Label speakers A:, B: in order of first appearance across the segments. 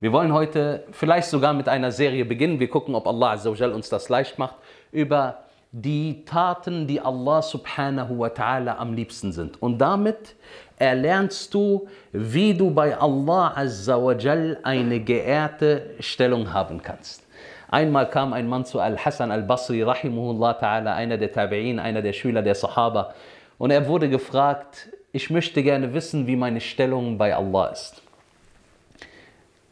A: Wir wollen heute vielleicht sogar mit einer Serie beginnen. Wir gucken, ob Allah uns das leicht macht, über die Taten, die Allah subhanahu wa ta'ala am liebsten sind. Und damit erlernst du, wie du bei Allah eine geehrte Stellung haben kannst. Einmal kam ein Mann zu Al-Hassan al-Basri, rahimahullah ta'ala, einer der Tabi'in, einer der Schüler der Sahaba. Und er wurde gefragt, ich möchte gerne wissen, wie meine Stellung bei Allah ist.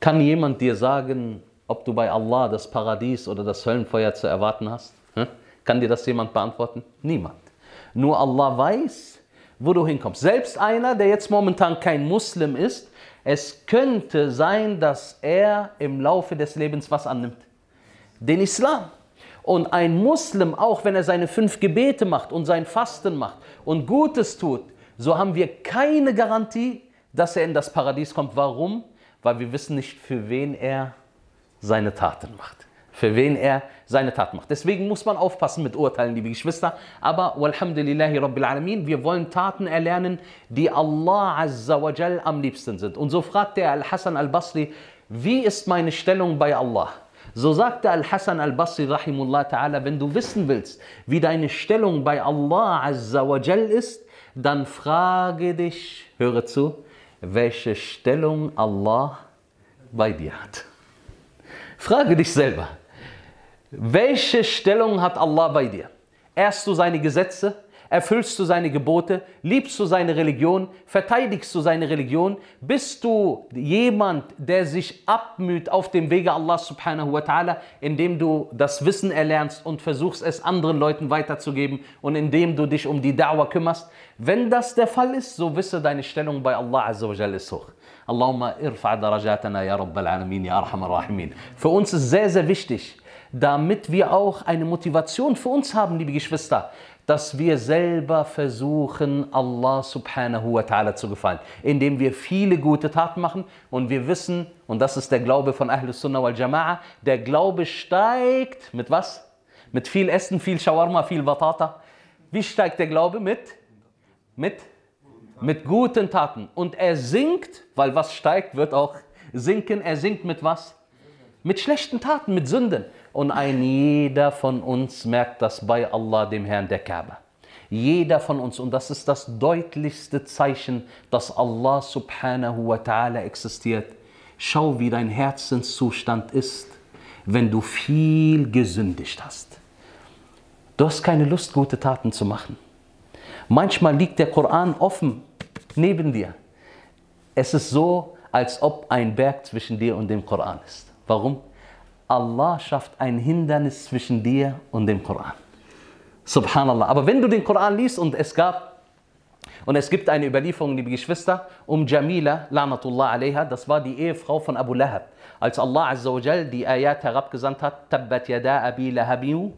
A: Kann jemand dir sagen, ob du bei Allah das Paradies oder das Höllenfeuer zu erwarten hast? Kann dir das jemand beantworten? Niemand. Nur Allah weiß, wo du hinkommst. Selbst einer, der jetzt momentan kein Muslim ist, es könnte sein, dass er im Laufe des Lebens was annimmt. Den Islam. Und ein Muslim, auch wenn er seine fünf Gebete macht und sein Fasten macht und Gutes tut, so haben wir keine Garantie, dass er in das Paradies kommt. Warum? Weil wir wissen nicht, für wen er seine Taten macht. Für wen er seine Taten macht. Deswegen muss man aufpassen mit Urteilen, liebe Geschwister. Aber, walhamdulillahi rabbil alamin, wir wollen Taten erlernen, die Allah azza wa jal am liebsten sind. Und so fragt der Al-Hassan al-Basri, wie ist meine Stellung bei Allah? So sagte Al-Hassan al-Basri rahimullah ta'ala, wenn du wissen willst, wie deine Stellung bei Allah azza wa jal ist, dann frage dich, höre zu, welche Stellung Allah bei dir hat. Frage dich selber, welche Stellung hat Allah bei dir? Erst du seine Gesetze? Erfüllst du seine Gebote? Liebst du seine Religion? Verteidigst du seine Religion? Bist du jemand, der sich abmüht auf dem Wege Allah subhanahu wa ta'ala, indem du das Wissen erlernst und versuchst es anderen Leuten weiterzugeben und indem du dich um die Da'wah kümmerst? Wenn das der Fall ist, so wisse deine Stellung bei Allah azza wa ist hoch. Allahumma irfa darajatana ya Rabbal Alamin, ya Arhamar Rahimin. Für uns ist sehr, sehr wichtig, damit wir auch eine Motivation für uns haben, liebe Geschwister, dass wir selber versuchen, Allah subhanahu wa ta'ala zu gefallen, indem wir viele gute Taten machen und wir wissen, und das ist der Glaube von Ahlus Sunnah wal Jama'a, der Glaube steigt mit was? Mit viel Essen, viel Shawarma, viel Batata. Wie steigt der Glaube? Mit? Mit? Mit guten Taten. Und er sinkt, weil was steigt, wird auch sinken. Er sinkt mit was? Mit schlechten Taten, mit Sünden. Und ein jeder von uns merkt das bei Allah, dem Herrn der Kaaba. Jeder von uns, und das ist das deutlichste Zeichen, dass Allah subhanahu wa ta'ala existiert. Schau, wie dein Herzenszustand ist, wenn du viel gesündigt hast. Du hast keine Lust, gute Taten zu machen. Manchmal liegt der Koran offen neben dir. Es ist so, als ob ein Berg zwischen dir und dem Koran ist. Warum? Allah schafft ein Hindernis zwischen dir und dem Koran. Subhanallah. Aber wenn du den Koran liest und es gab, und es gibt eine Überlieferung, liebe Geschwister, um Jamila, Lanatullah alaiha, das war die Ehefrau von Abu Lahab. Als Allah Azza wa die Ayat herabgesandt hat, Tabbat yada abi lahabiu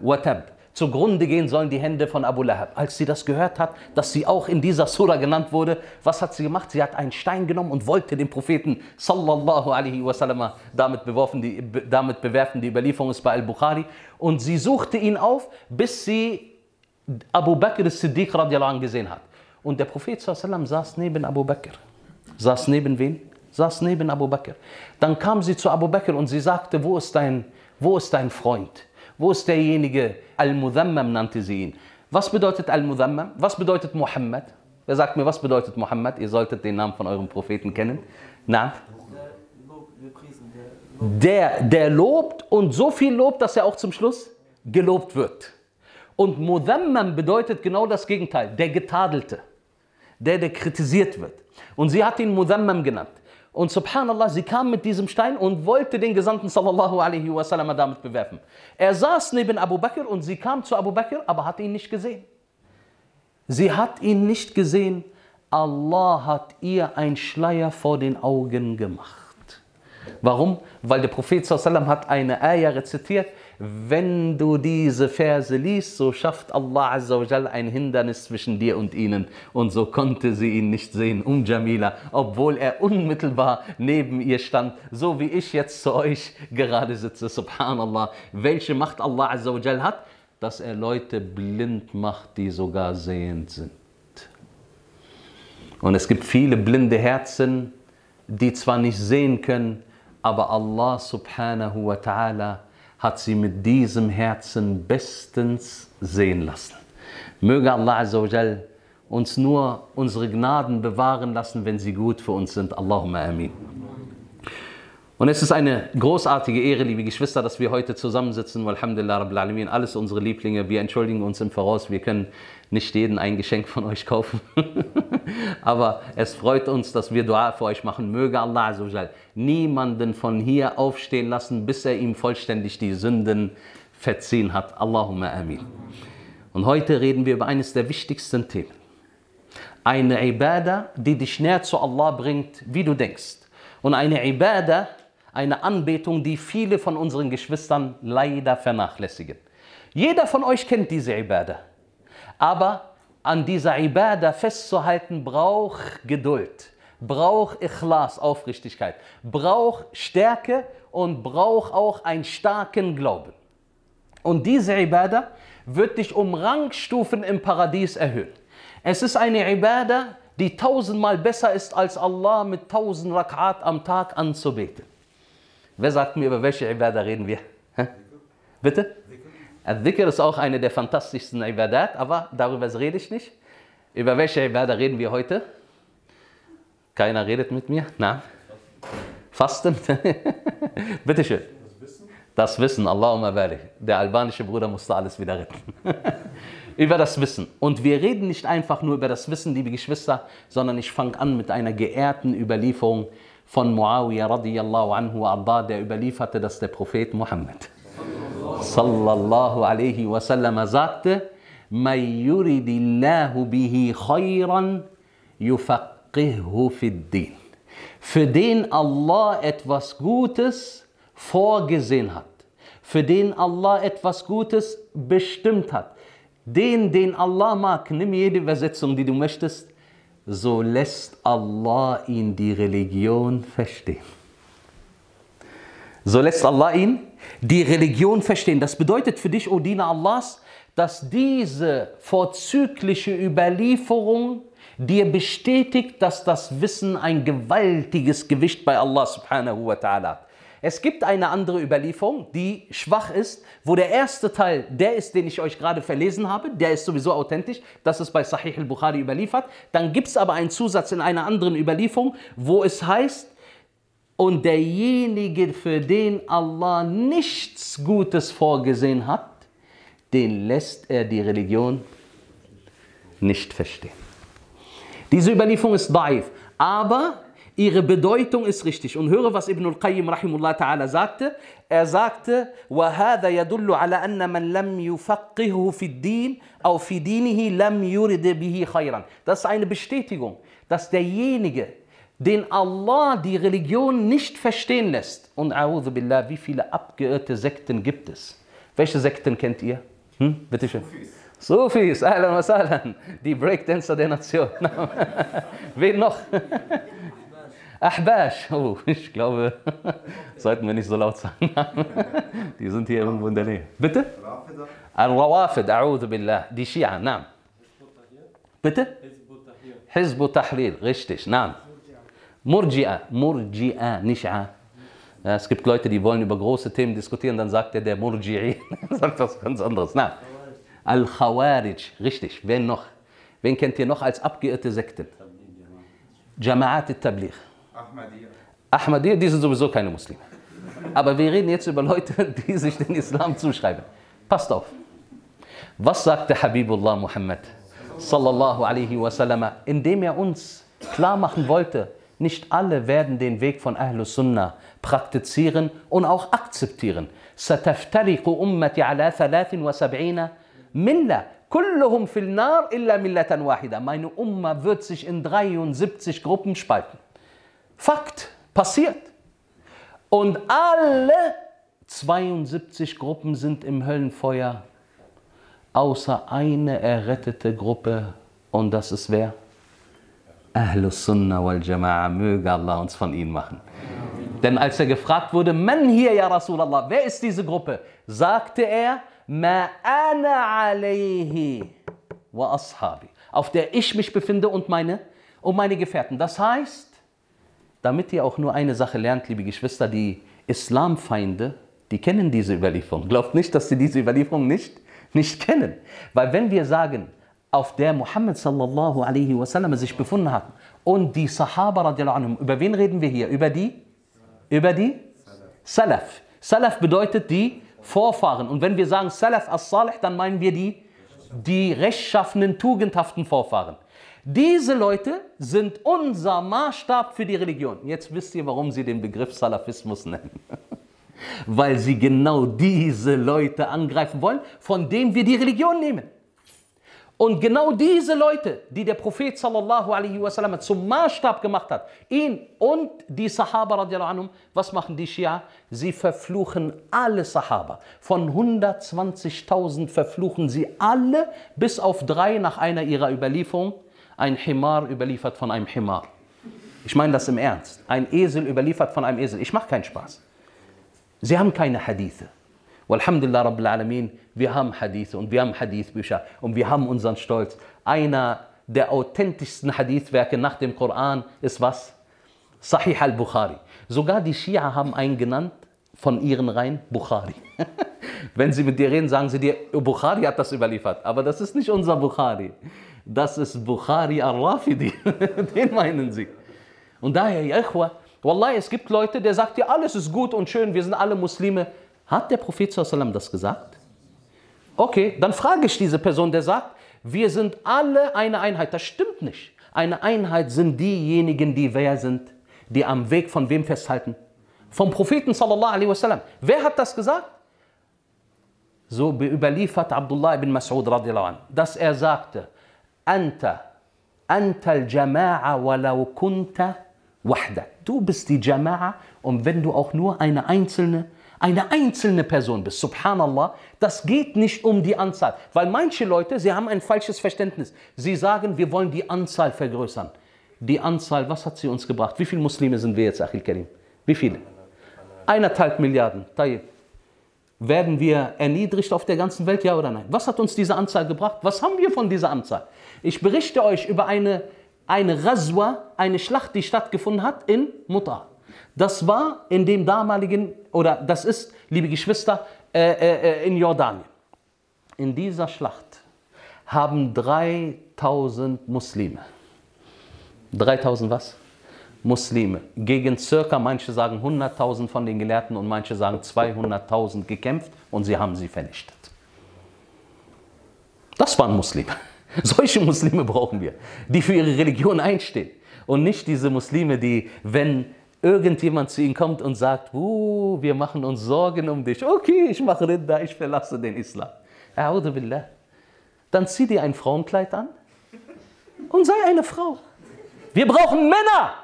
A: wa tab zugrunde gehen sollen die Hände von Abu Lahab. Als sie das gehört hat, dass sie auch in dieser Surah genannt wurde, was hat sie gemacht? Sie hat einen Stein genommen und wollte den Propheten sallallahu alaihi wasallam damit, beworfen, die, damit bewerfen. Die Überlieferung ist bei Al-Bukhari. Und sie suchte ihn auf, bis sie Abu Bakr as-Siddiq radiallahu gesehen hat. Und der Prophet sallallahu saß neben Abu Bakr. Saß neben wen? Saß neben Abu Bakr. Dann kam sie zu Abu Bakr und sie sagte, wo ist dein, wo ist dein Freund? Wo ist derjenige? Al-Mudhammam nannte sie ihn. Was bedeutet Al-Mudhammam? Was bedeutet Muhammad? Wer sagt mir, was bedeutet Muhammad? Ihr solltet den Namen von eurem Propheten kennen. Na? Der, der lobt und so viel lobt, dass er auch zum Schluss gelobt wird. Und Mudhammam bedeutet genau das Gegenteil, der Getadelte, der, der kritisiert wird. Und sie hat ihn Mudhammam genannt. Und subhanallah, sie kam mit diesem Stein und wollte den Gesandten sallallahu alaihi wasallam damit bewerfen. Er saß neben Abu Bakr und sie kam zu Abu Bakr, aber hat ihn nicht gesehen. Sie hat ihn nicht gesehen. Allah hat ihr ein Schleier vor den Augen gemacht. Warum? Weil der Prophet sallallahu hat eine Ayah rezitiert, wenn du diese Verse liest, so schafft Allah Azzawajal ein Hindernis zwischen dir und ihnen. Und so konnte sie ihn nicht sehen, um Jamila, obwohl er unmittelbar neben ihr stand, so wie ich jetzt zu euch gerade sitze. Subhanallah. Welche Macht Allah Azzawajal hat, dass er Leute blind macht, die sogar sehend sind. Und es gibt viele blinde Herzen, die zwar nicht sehen können, aber Allah subhanahu wa ta'ala hat sie mit diesem Herzen bestens sehen lassen. Möge Allah uns nur unsere Gnaden bewahren lassen, wenn sie gut für uns sind. Allahumma amin. Und es ist eine großartige Ehre, liebe Geschwister, dass wir heute zusammensitzen. Alhamdulillah, Rabbil Alamin, alles unsere Lieblinge. Wir entschuldigen uns im Voraus. Wir können nicht jeden ein Geschenk von euch kaufen. Aber es freut uns, dass wir Dua für euch machen. Möge Allah Azzawajal niemanden von hier aufstehen lassen, bis er ihm vollständig die Sünden verziehen hat. Allahumma amin. Und heute reden wir über eines der wichtigsten Themen. Eine Ibadah, die dich näher zu Allah bringt, wie du denkst. Und eine Ibadah, eine Anbetung, die viele von unseren Geschwistern leider vernachlässigen. Jeder von euch kennt diese Ibadah. Aber an dieser Ibadah festzuhalten braucht Geduld, braucht Ikhlas, Aufrichtigkeit, braucht Stärke und braucht auch einen starken Glauben. Und diese Ibadah wird dich um Rangstufen im Paradies erhöhen. Es ist eine Ibadah, die tausendmal besser ist, als Allah mit tausend Rakat am Tag anzubeten. Wer sagt mir, über welche Ibadah reden wir? Hä? Bitte? Al-Dhikr ist auch eine der fantastischsten Ibadat, aber darüber rede ich nicht. Über welche Ibadah reden wir heute? Keiner redet mit mir? Na? Fasten? Bitte schön. Das Wissen? Allahumma barik. Der albanische Bruder musste alles wieder retten. über das Wissen. Und wir reden nicht einfach nur über das Wissen, liebe Geschwister, sondern ich fange an mit einer geehrten Überlieferung von Muawiyah radiyallahu anhu arda, der überlieferte, dass der Prophet Muhammad sallallahu alaihi wasallam sagte, yuridillahu bihi khayran yufaqihhu fid din. Für den Allah etwas Gutes vorgesehen hat, für den Allah etwas Gutes bestimmt hat, den, den Allah mag, nimm jede Übersetzung, die du möchtest, so lässt Allah ihn die Religion verstehen. So lässt Allah ihn die Religion verstehen. Das bedeutet für dich, O Diener Allahs, dass diese vorzügliche Überlieferung dir bestätigt, dass das Wissen ein gewaltiges Gewicht bei Allah subhanahu wa ta'ala hat. Es gibt eine andere Überlieferung, die schwach ist, wo der erste Teil der ist, den ich euch gerade verlesen habe, der ist sowieso authentisch, das ist bei Sahih al-Bukhari überliefert. Dann gibt es aber einen Zusatz in einer anderen Überlieferung, wo es heißt, und derjenige, für den Allah nichts Gutes vorgesehen hat, den lässt er die Religion nicht verstehen. Diese Überlieferung ist daif, aber Ihre Bedeutung ist richtig. Und höre, was Ibn al-Qayyim rahimullah ta'ala sagte. Er sagte, وَهَذَا يَدُلُّ عَلَى أَنَّ مَنْ لَمْ يُفَقِّهُ فِي الدِّينِ أو فِي دِينِهِ لَمْ يُرِدْ بِهِ خَيْرًا. Das ist eine Bestätigung, dass derjenige, den Allah die Religion nicht verstehen lässt, und a'udhu billah, wie viele abgeirrte Sekten gibt es? Welche Sekten kennt ihr? Hm? Bitte schön. Sufis, ahlan wa sahlan. Die Breakdancer der Nation. Wen noch? Ahbash, oh, ich glaube, sollten wir nicht so laut sagen. Die sind hier irgendwo in der Nähe. Bitte? Al-Rawafid, a'udhu billah. Die Shia, naam. Bitte? Hizb Tahrir, richtig, naam. Murji'a, Murji'a, nicht A. Ja, es gibt Leute, die wollen über große Themen diskutieren, dann sagt er der Murji'i, sagt was ganz anderes. Na, Al-Khawarij, richtig. Wen noch? Wen kennt ihr noch als abgeirrte Sekten? Jama'at al-Tabligh. Ahmadiyya. Ahmadiyya, die sind sowieso keine Muslime. Aber wir reden jetzt über Leute, die sich den Islam zuschreiben. Passt auf. Was sagte Habibullah Muhammad sallallahu alaihi wasallam, indem er uns klar machen wollte, nicht alle werden den Weg von Ahlus Sunnah praktizieren und auch akzeptieren. ستفترق أمتي على 73 ملة كلهم في النار إلا ملة واحدة. Meine Umma wird sich in 73 Gruppen spalten. Fakt, passiert. Und alle 72 Gruppen sind im Höllenfeuer, außer eine errettete Gruppe. Und das ist wer? Ahlus Sunnah wal Jama'a, möge Allah uns von ihnen machen. Denn als er gefragt wurde, man hier, ja Rasulallah, wer ist diese Gruppe? Sagte er, ma ana alayhi wa ashabi, auf der ich mich befinde und meine, und meine Gefährten. Das heißt, damit ihr auch nur eine Sache lernt, liebe Geschwister, die Islamfeinde, die kennen diese Überlieferung. Glaubt nicht, dass sie diese Überlieferung nicht, nicht kennen. Weil wenn wir sagen, auf der Muhammad sallallahu alaihi wasallam sich befunden hat und die Sahaba radiallahu anhum, über wen reden wir hier? Über die? Über die? Salaf. Salaf bedeutet die Vorfahren. Und wenn wir sagen Salaf as-Salih, dann meinen wir die, die rechtschaffenen, tugendhaften Vorfahren. Diese Leute sind unser Maßstab für die Religion. Jetzt wisst ihr, warum sie den Begriff Salafismus nennen. Weil sie genau diese Leute angreifen wollen, von denen wir die Religion nehmen. Und genau diese Leute, die der Prophet sallallahu alaihi wasallam zum Maßstab gemacht hat, ihn und die Sahaba radiallahu anhum, was machen die Schia? Sie verfluchen alle Sahaba. Von 120.000 verfluchen sie alle, bis auf drei nach einer ihrer Überlieferung. Ein Himar überliefert von einem Himar. Ich meine das im Ernst. Ein Esel überliefert von einem Esel. Ich mache keinen Spaß. Sie haben keine Hadithe. Walhamdulillah Rabbil Alamin, wir haben Hadithe und wir haben Hadithbücher und wir haben unseren Stolz. Einer der authentischsten Hadithwerke nach dem Koran ist was? Sahih al-Bukhari. Sogar die Schia haben einen genannt von ihren Reihen Bukhari. Wenn sie mit dir reden, sagen sie dir, Bukhari hat das überliefert. Aber das ist nicht unser Bukhari. Das ist Bukhari al-Rafidi. Den meinen sie. Und daher, ja, Wallahi, es gibt Leute, der sagt dir, alles ist gut und schön, wir sind alle Muslime. Hat der Prophet das gesagt? Okay, dann frage ich diese Person, der sagt, wir sind alle eine Einheit. Das stimmt nicht. Eine Einheit sind diejenigen, die wer sind, die am Weg von wem festhalten? Vom Propheten sallallahu alaihi wasallam. Wer hat das gesagt? So überliefert Abdullah ibn Mas'ud radiallahu anh, dass er sagte, Anta, Anta al-Jama'a walau kunta wahda. Du bist die Jama'a und wenn du auch nur eine einzelne eine einzelne Person bist. Subhanallah, das geht nicht um die Anzahl. Weil manche Leute, sie haben ein falsches Verständnis. Sie sagen, wir wollen die Anzahl vergrößern. Die Anzahl, was hat sie uns gebracht? Wie viele Muslime sind wir jetzt, Achil Karim? Wie viele? Eineinhalb Milliarden. Tayyip. Werden wir erniedrigt auf der ganzen Welt, ja oder nein? Was hat uns diese Anzahl gebracht? Was haben wir von dieser Anzahl? Ich berichte euch über eine, eine Razwa, eine Schlacht, die stattgefunden hat in Mutar. Das war in dem damaligen, oder das ist, liebe Geschwister, äh, äh, in Jordanien. In dieser Schlacht haben 3000 Muslime, 3000 was? Muslime, gegen circa, manche sagen 100.000 von den Gelehrten und manche sagen 200.000 gekämpft und sie haben sie vernichtet. Das waren Muslime. Solche Muslime brauchen wir, die für ihre Religion einstehen. Und nicht diese Muslime, die, wenn irgendjemand zu ihnen kommt und sagt, uh, wir machen uns Sorgen um dich. Okay, ich mache Ridda, ich verlasse den Islam. Billah. Dann zieh dir ein Frauenkleid an und sei eine Frau. Wir brauchen Männer.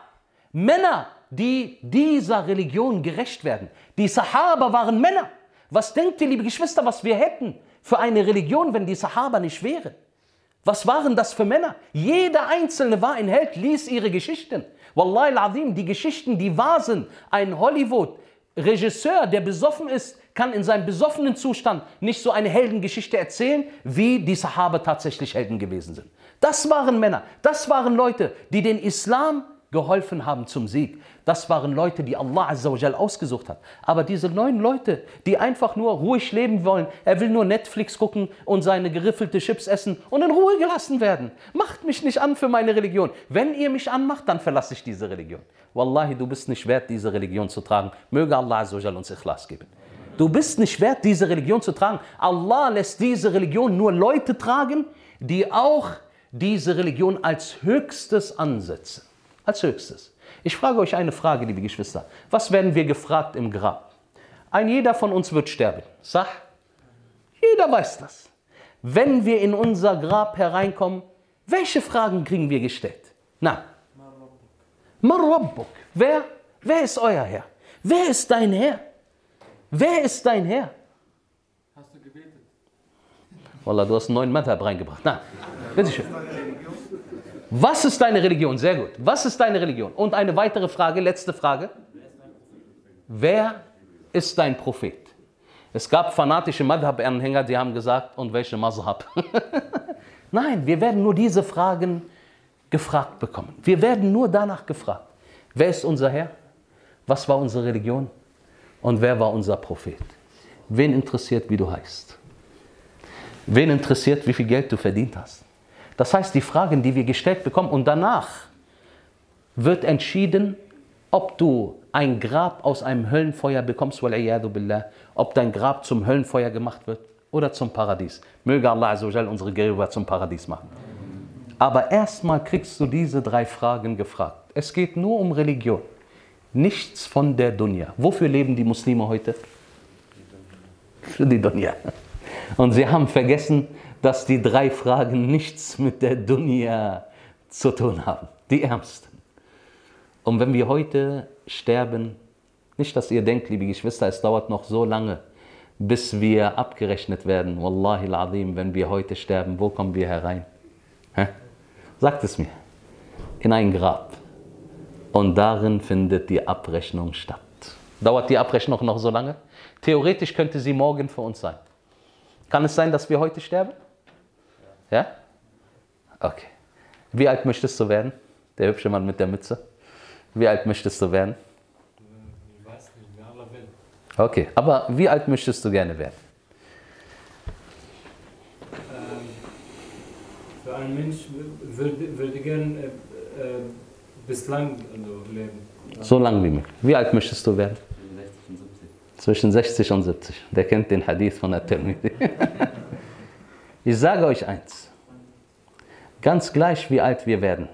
A: Männer, die dieser Religion gerecht werden. Die Sahaba waren Männer. Was denkt ihr, liebe Geschwister, was wir hätten für eine Religion, wenn die Sahaba nicht wären? Was waren das für Männer? Jeder Einzelne war ein Held, ließ ihre Geschichten. Wallahi al-Azim, die Geschichten, die wahr sind. Ein Hollywood-Regisseur, der besoffen ist, kann in seinem besoffenen Zustand nicht so eine Heldengeschichte erzählen, wie die Sahaba tatsächlich Helden gewesen sind. Das waren Männer, das waren Leute, die den Islam geholfen haben zum Sieg. Das waren Leute, die Allah Azzawajal ausgesucht hat. Aber diese neuen Leute, die einfach nur ruhig leben wollen, er will nur Netflix gucken und seine geriffelte Chips essen und in Ruhe gelassen werden. Macht mich nicht an für meine Religion. Wenn ihr mich anmacht, dann verlasse ich diese Religion. Wallahi, du bist nicht wert, diese Religion zu tragen. Möge Allah Azzawajal uns Ikhlas geben. Du bist nicht wert, diese Religion zu tragen. Allah lässt diese Religion nur Leute tragen, die auch diese Religion als höchstes ansetzen als höchstes. Ich frage euch eine Frage, liebe Geschwister. Was werden wir gefragt im Grab? Ein jeder von uns wird sterben. Sach? Jeder weiß das. Wenn wir in unser Grab hereinkommen, welche Fragen kriegen wir gestellt? Na? Marrabbuk. Wer? Wer ist euer Herr? Wer ist dein Herr? Wer ist dein Herr? Hast du gebetet? Wallah, du hast einen neuen Madhab reingebracht. Na, bitteschön. Was ist deine Religion? Sehr gut. Was ist deine Religion? Und eine weitere Frage, letzte Frage. Wer ist dein Prophet? Es gab fanatische Madhab-Anhänger, die haben gesagt, und welche Mazhab? Nein, wir werden nur diese Fragen gefragt bekommen. Wir werden nur danach gefragt. Wer ist unser Herr? Was war unsere Religion? Und wer war unser Prophet? Wen interessiert, wie du heißt? Wen interessiert, wie viel Geld du verdient hast? Das heißt, die Fragen, die wir gestellt bekommen und danach wird entschieden, ob du ein Grab aus einem Höllenfeuer bekommst, ob dein Grab zum Höllenfeuer gemacht wird oder zum Paradies. Möge Allah unsere Gräber zum Paradies machen. Aber erstmal kriegst du diese drei Fragen gefragt. Es geht nur um Religion, nichts von der Dunya. Wofür leben die Muslime heute? Für die Dunya. Und sie haben vergessen, dass die drei Fragen nichts mit der Dunya zu tun haben. Die ärmsten. Und wenn wir heute sterben, nicht, dass ihr denkt, liebe Geschwister, es dauert noch so lange, bis wir abgerechnet werden. Wallahi al-Azim, wenn wir heute sterben, wo kommen wir herein? Hä? Sagt es mir. In ein Grab. Und darin findet die Abrechnung statt. Dauert die Abrechnung noch so lange? Theoretisch könnte sie morgen für uns sein. Kann es sein, dass wir heute sterben? Ja? Okay. Wie alt möchtest du werden? Der hübsche Mann mit der Mütze. Wie alt möchtest du werden?
B: Ich weiß nicht, wer Allah will.
A: Okay, aber wie alt möchtest du gerne werden?
B: Ähm, für einen Mensch würde, würde gern äh, äh, bislang also leben.
A: So lang wie möglich. Wie alt möchtest du werden?
C: 60 und 70.
A: Zwischen 60 und 70. Der kennt den Hadith von At-Tirmidhi. Ich sage euch eins. Ganz gleich, wie alt wir werden.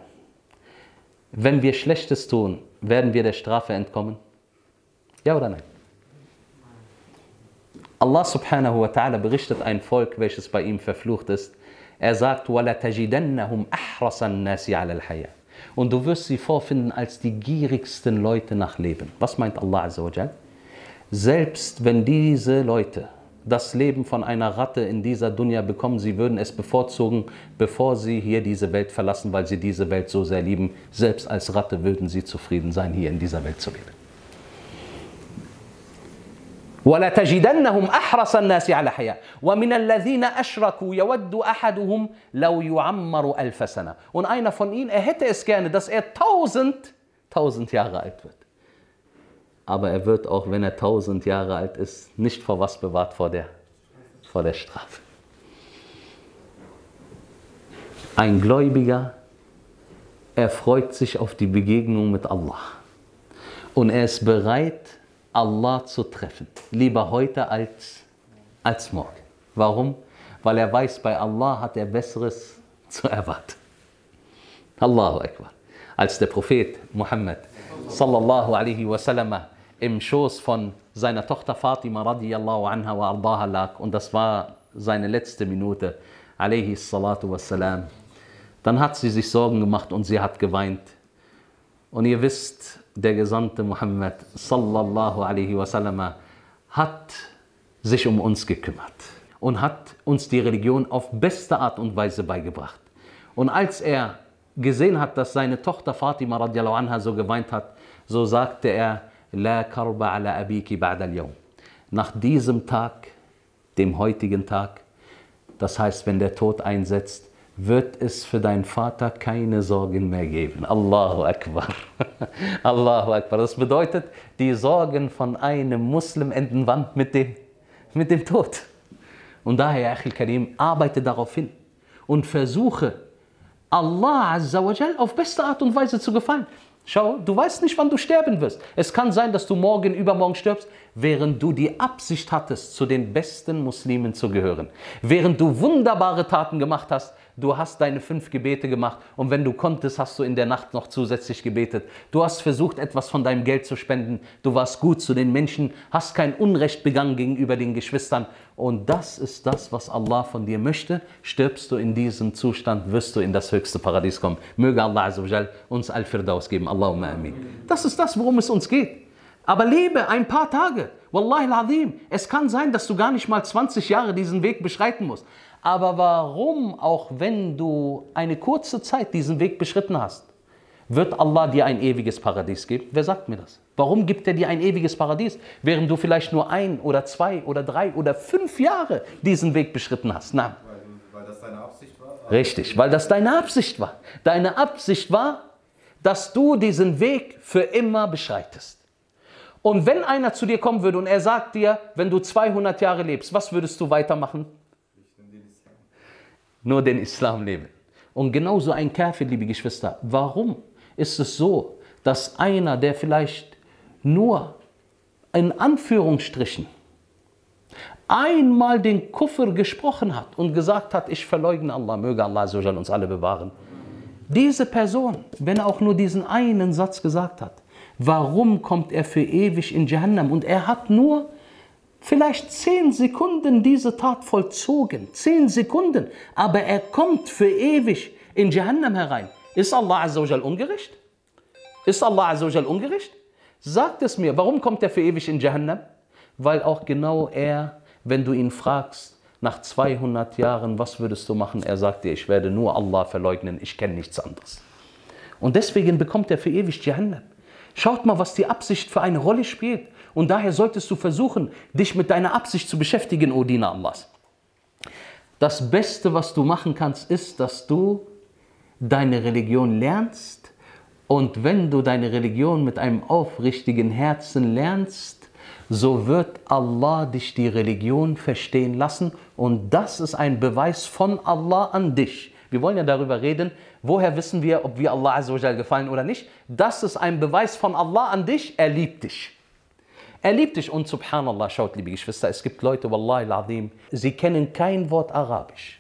A: Wenn wir Schlechtes tun, werden wir der Strafe entkommen? Ja oder nein? Allah subhanahu wa ta'ala berichtet ein Volk, welches bei ihm verflucht ist. Er sagt, وَلَتَجِدَنَّهُمْ أَحْرَصَ النَّاسِ عَلَى الْحَيَاةِ Und du wirst sie vorfinden als die gierigsten Leute nach Leben. Was meint Allah azza wa jal? Selbst wenn diese Leute das Leben von einer Ratte in dieser Dunya bekommen, sie würden es bevorzugen, bevor sie hier diese Welt verlassen, weil sie diese Welt so sehr lieben. Selbst als Ratte würden sie zufrieden sein, hier in dieser Welt zu leben. ولتجدنهم أحرص الناس على حياة ومن الذين أشركوا يود أحدهم لو يعمر ألف سنة und einer von ihnen er hätte es gerne dass er tausend tausend Jahre alt wird aber er wird auch wenn er tausend Jahre alt ist nicht vor was bewahrt vor der vor der Strafe ein Gläubiger er freut sich auf die Begegnung mit Allah und er ist bereit Allah zu treffen. Lieber heute als, als morgen. Warum? Weil er weiß, bei Allah hat er Besseres zu erwarten. Allahu Akbar. Als der Prophet Muhammad sallallahu alaihi wasallam im Schoß von seiner Tochter Fatima radiyallahu anha wa ardaha lag und das war seine letzte Minute alaihi salatu wassalam, dann hat sie sich Sorgen gemacht und sie hat geweint. Und ihr wisst, der Gesandte Muhammad sallallahu alaihi wasallam hat sich um uns gekümmert und hat uns die Religion auf beste Art und Weise beigebracht. Und als er gesehen hat, dass seine Tochter Fatima radiallahu anha so geweint hat, so sagte er, La karba ala abiki ba'da al Nach diesem Tag, dem heutigen Tag, das heißt, wenn der Tod einsetzt, wird es für deinen Vater keine Sorgen mehr geben. Allahu Akbar. Allahu Akbar. Das bedeutet, die Sorgen von einem Muslim enden wann? Mit dem, mit dem Tod. Und daher, Achil Karim, arbeite darauf hin und versuche, Allah Azza auf beste Art und Weise zu gefallen. Schau, du weißt nicht, wann du sterben wirst. Es kann sein, dass du morgen, übermorgen stirbst, während du die Absicht hattest, zu den besten Muslimen zu gehören. Während du wunderbare Taten gemacht hast, Du hast deine fünf Gebete gemacht und wenn du konntest, hast du in der Nacht noch zusätzlich gebetet. Du hast versucht, etwas von deinem Geld zu spenden. Du warst gut zu den Menschen, hast kein Unrecht begangen gegenüber den Geschwistern. Und das ist das, was Allah von dir möchte. Stirbst du in diesem Zustand, wirst du in das höchste Paradies kommen. Möge Allah uns Al-Firdaus geben. Allahumma amin. Das ist das, worum es uns geht. Aber lebe ein paar Tage. Wallahi al-Azim. Es kann sein, dass du gar nicht mal 20 Jahre diesen Weg beschreiten musst. Aber warum, auch wenn du eine kurze Zeit diesen Weg beschritten hast, wird Allah dir ein ewiges Paradies geben? Wer sagt mir das? Warum gibt er dir ein ewiges Paradies, während du vielleicht nur ein oder zwei oder drei oder fünf Jahre diesen Weg beschritten hast? Nein.
D: Weil, weil das deine Absicht war?
A: Richtig, weil das deine Absicht war. Deine Absicht war, dass du diesen Weg für immer beschreitest. Und wenn einer zu dir kommen würde und er sagt dir, wenn du 200 Jahre lebst, was würdest du weitermachen? Nur den Islam leben. Und genauso ein Kafir, liebe Geschwister. Warum ist es so, dass einer, der vielleicht nur in Anführungsstrichen einmal den Kuffer gesprochen hat und gesagt hat, ich verleugne Allah, möge Allah uns alle bewahren. Diese Person, wenn er auch nur diesen einen Satz gesagt hat, warum kommt er für ewig in Jahannam? Und er hat nur vielleicht zehn Sekunden diese Tat vollzogen. Zehn Sekunden. Aber er kommt für ewig in Jahannam herein. Ist Allah Azzawajal ungerecht? Ist Allah Azzawajal ungerecht? Sagt es mir, warum kommt er für ewig in Jahannam? Weil auch genau er, wenn du ihn fragst, nach 200 Jahren, was würdest du machen? Er sagt dir, ich werde nur Allah verleugnen, ich kenne nichts anderes. Und deswegen bekommt er für ewig Jahannam. Schaut mal, was die Absicht für eine Rolle spielt. Und daher solltest du versuchen, dich mit deiner Absicht zu beschäftigen, O Diener Allahs. Das Beste, was du machen kannst, ist, dass du deine Religion lernst. Und wenn du deine Religion mit einem aufrichtigen Herzen lernst, so wird Allah dich die Religion verstehen lassen. Und das ist ein Beweis von Allah an dich. Wir wollen ja darüber reden, woher wissen wir, ob wir Allah gefallen oder nicht. Das ist ein Beweis von Allah an dich, er liebt dich. Er liebt dich und subhanallah, schaut liebe Geschwister, es gibt Leute, wallahi al sie kennen kein Wort Arabisch.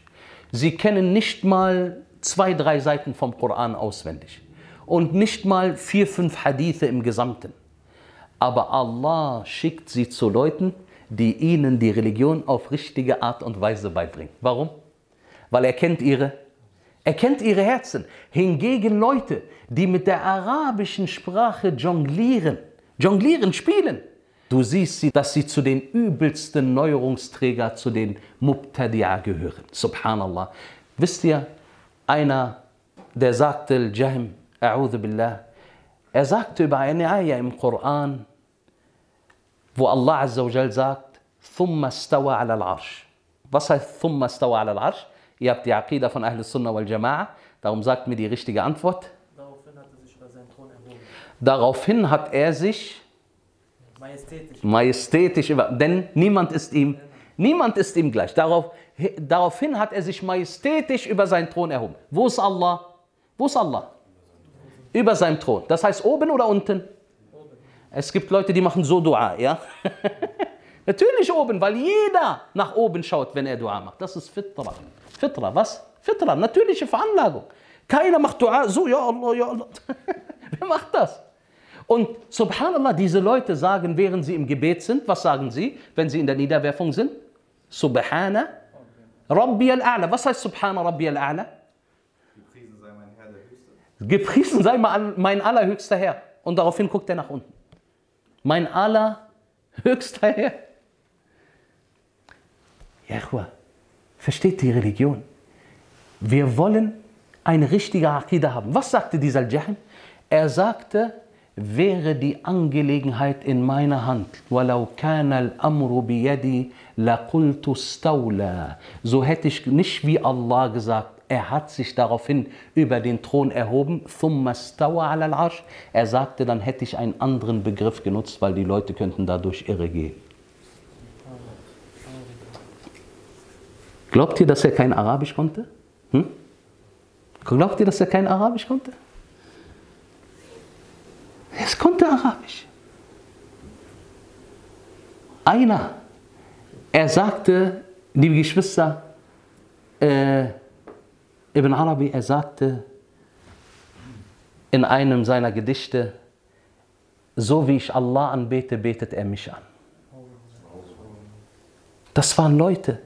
A: Sie kennen nicht mal zwei, drei Seiten vom Koran auswendig und nicht mal vier, fünf Hadithe im Gesamten. Aber Allah schickt sie zu Leuten, die ihnen die Religion auf richtige Art und Weise beibringen. Warum? Weil er kennt ihre, er kennt ihre Herzen. Hingegen Leute, die mit der arabischen Sprache jonglieren, jonglieren, spielen, du siehst sie, dass sie zu den übelsten Neuerungsträger, zu den Mubtadi'a gehören. Subhanallah. Wisst ihr, einer, der sagte, Al-Jahm, A'udhu Billah, er sagte über eine Ayah im Koran, wo Allah Azza wa Jal sagt, Thumma stawa ala al-Arsh. Was heißt Thumma stawa ala al-Arsh? Ihr habt die Aqidah von Ahl Sunnah wal Jama'a, darum sagt mir die richtige Antwort. Daraufhin hat er sich über seinen Thron erhoben. Daraufhin hat er sich majestätisch, majestätisch über, denn niemand ist ihm, niemand ist ihm gleich. Darauf, daraufhin hat er sich majestätisch über seinen Thron erhoben. Wo ist Allah? Wo ist Allah? Über seinem Thron. Das heißt oben oder unten? Es gibt Leute, die machen so Dua, ja? Natürlich oben, weil jeder nach oben schaut, wenn er Dua macht. Das ist Fitra. Fitra, was? Fitra, natürliche Veranlagung. Keiner macht Dua so, ja Allah, ja Allah. Wer macht das? Und subhanallah, diese Leute sagen, während sie im Gebet sind, was sagen sie, wenn sie in der Niederwerfung sind? Subhana Rabbi al-A'la. Was heißt Subhana Rabbi al-A'la? Gepriesen sei mein Herr der Höchste. Gepriesen sei mein allerhöchster Herr. Und daraufhin guckt er nach unten. Mein allerhöchster Herr. Ja, versteht die Religion. Wir wollen eine richtige Akida haben. Was sagte dieser Al-Jahm? Er sagte, wäre die Angelegenheit in meiner Hand. So hätte ich nicht wie Allah gesagt, er hat sich daraufhin über den Thron erhoben. Er sagte, dann hätte ich einen anderen Begriff genutzt, weil die Leute könnten dadurch irre gehen. Glaubt ihr, dass er kein Arabisch konnte? Hm? Glaubt ihr, dass er kein Arabisch konnte? Es konnte Arabisch. Einer, er sagte, liebe Geschwister, äh, Ibn Arabi, er sagte in einem seiner Gedichte, so wie ich Allah anbete, betet er mich an. Das waren Leute,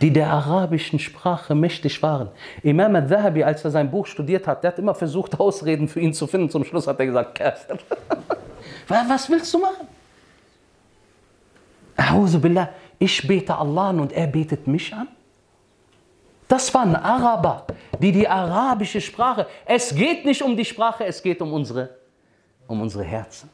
A: die der arabischen Sprache mächtig waren. Imam al-Dhahabi, als er sein Buch studiert hat, der hat immer versucht, Ausreden für ihn zu finden. Zum Schluss hat er gesagt, Kafir. Was willst du machen? Billah, ich bete Allah an und er betet mich an? Das waren Araber, die die arabische Sprache, es geht nicht um die Sprache, es geht um unsere, um unsere Herzen.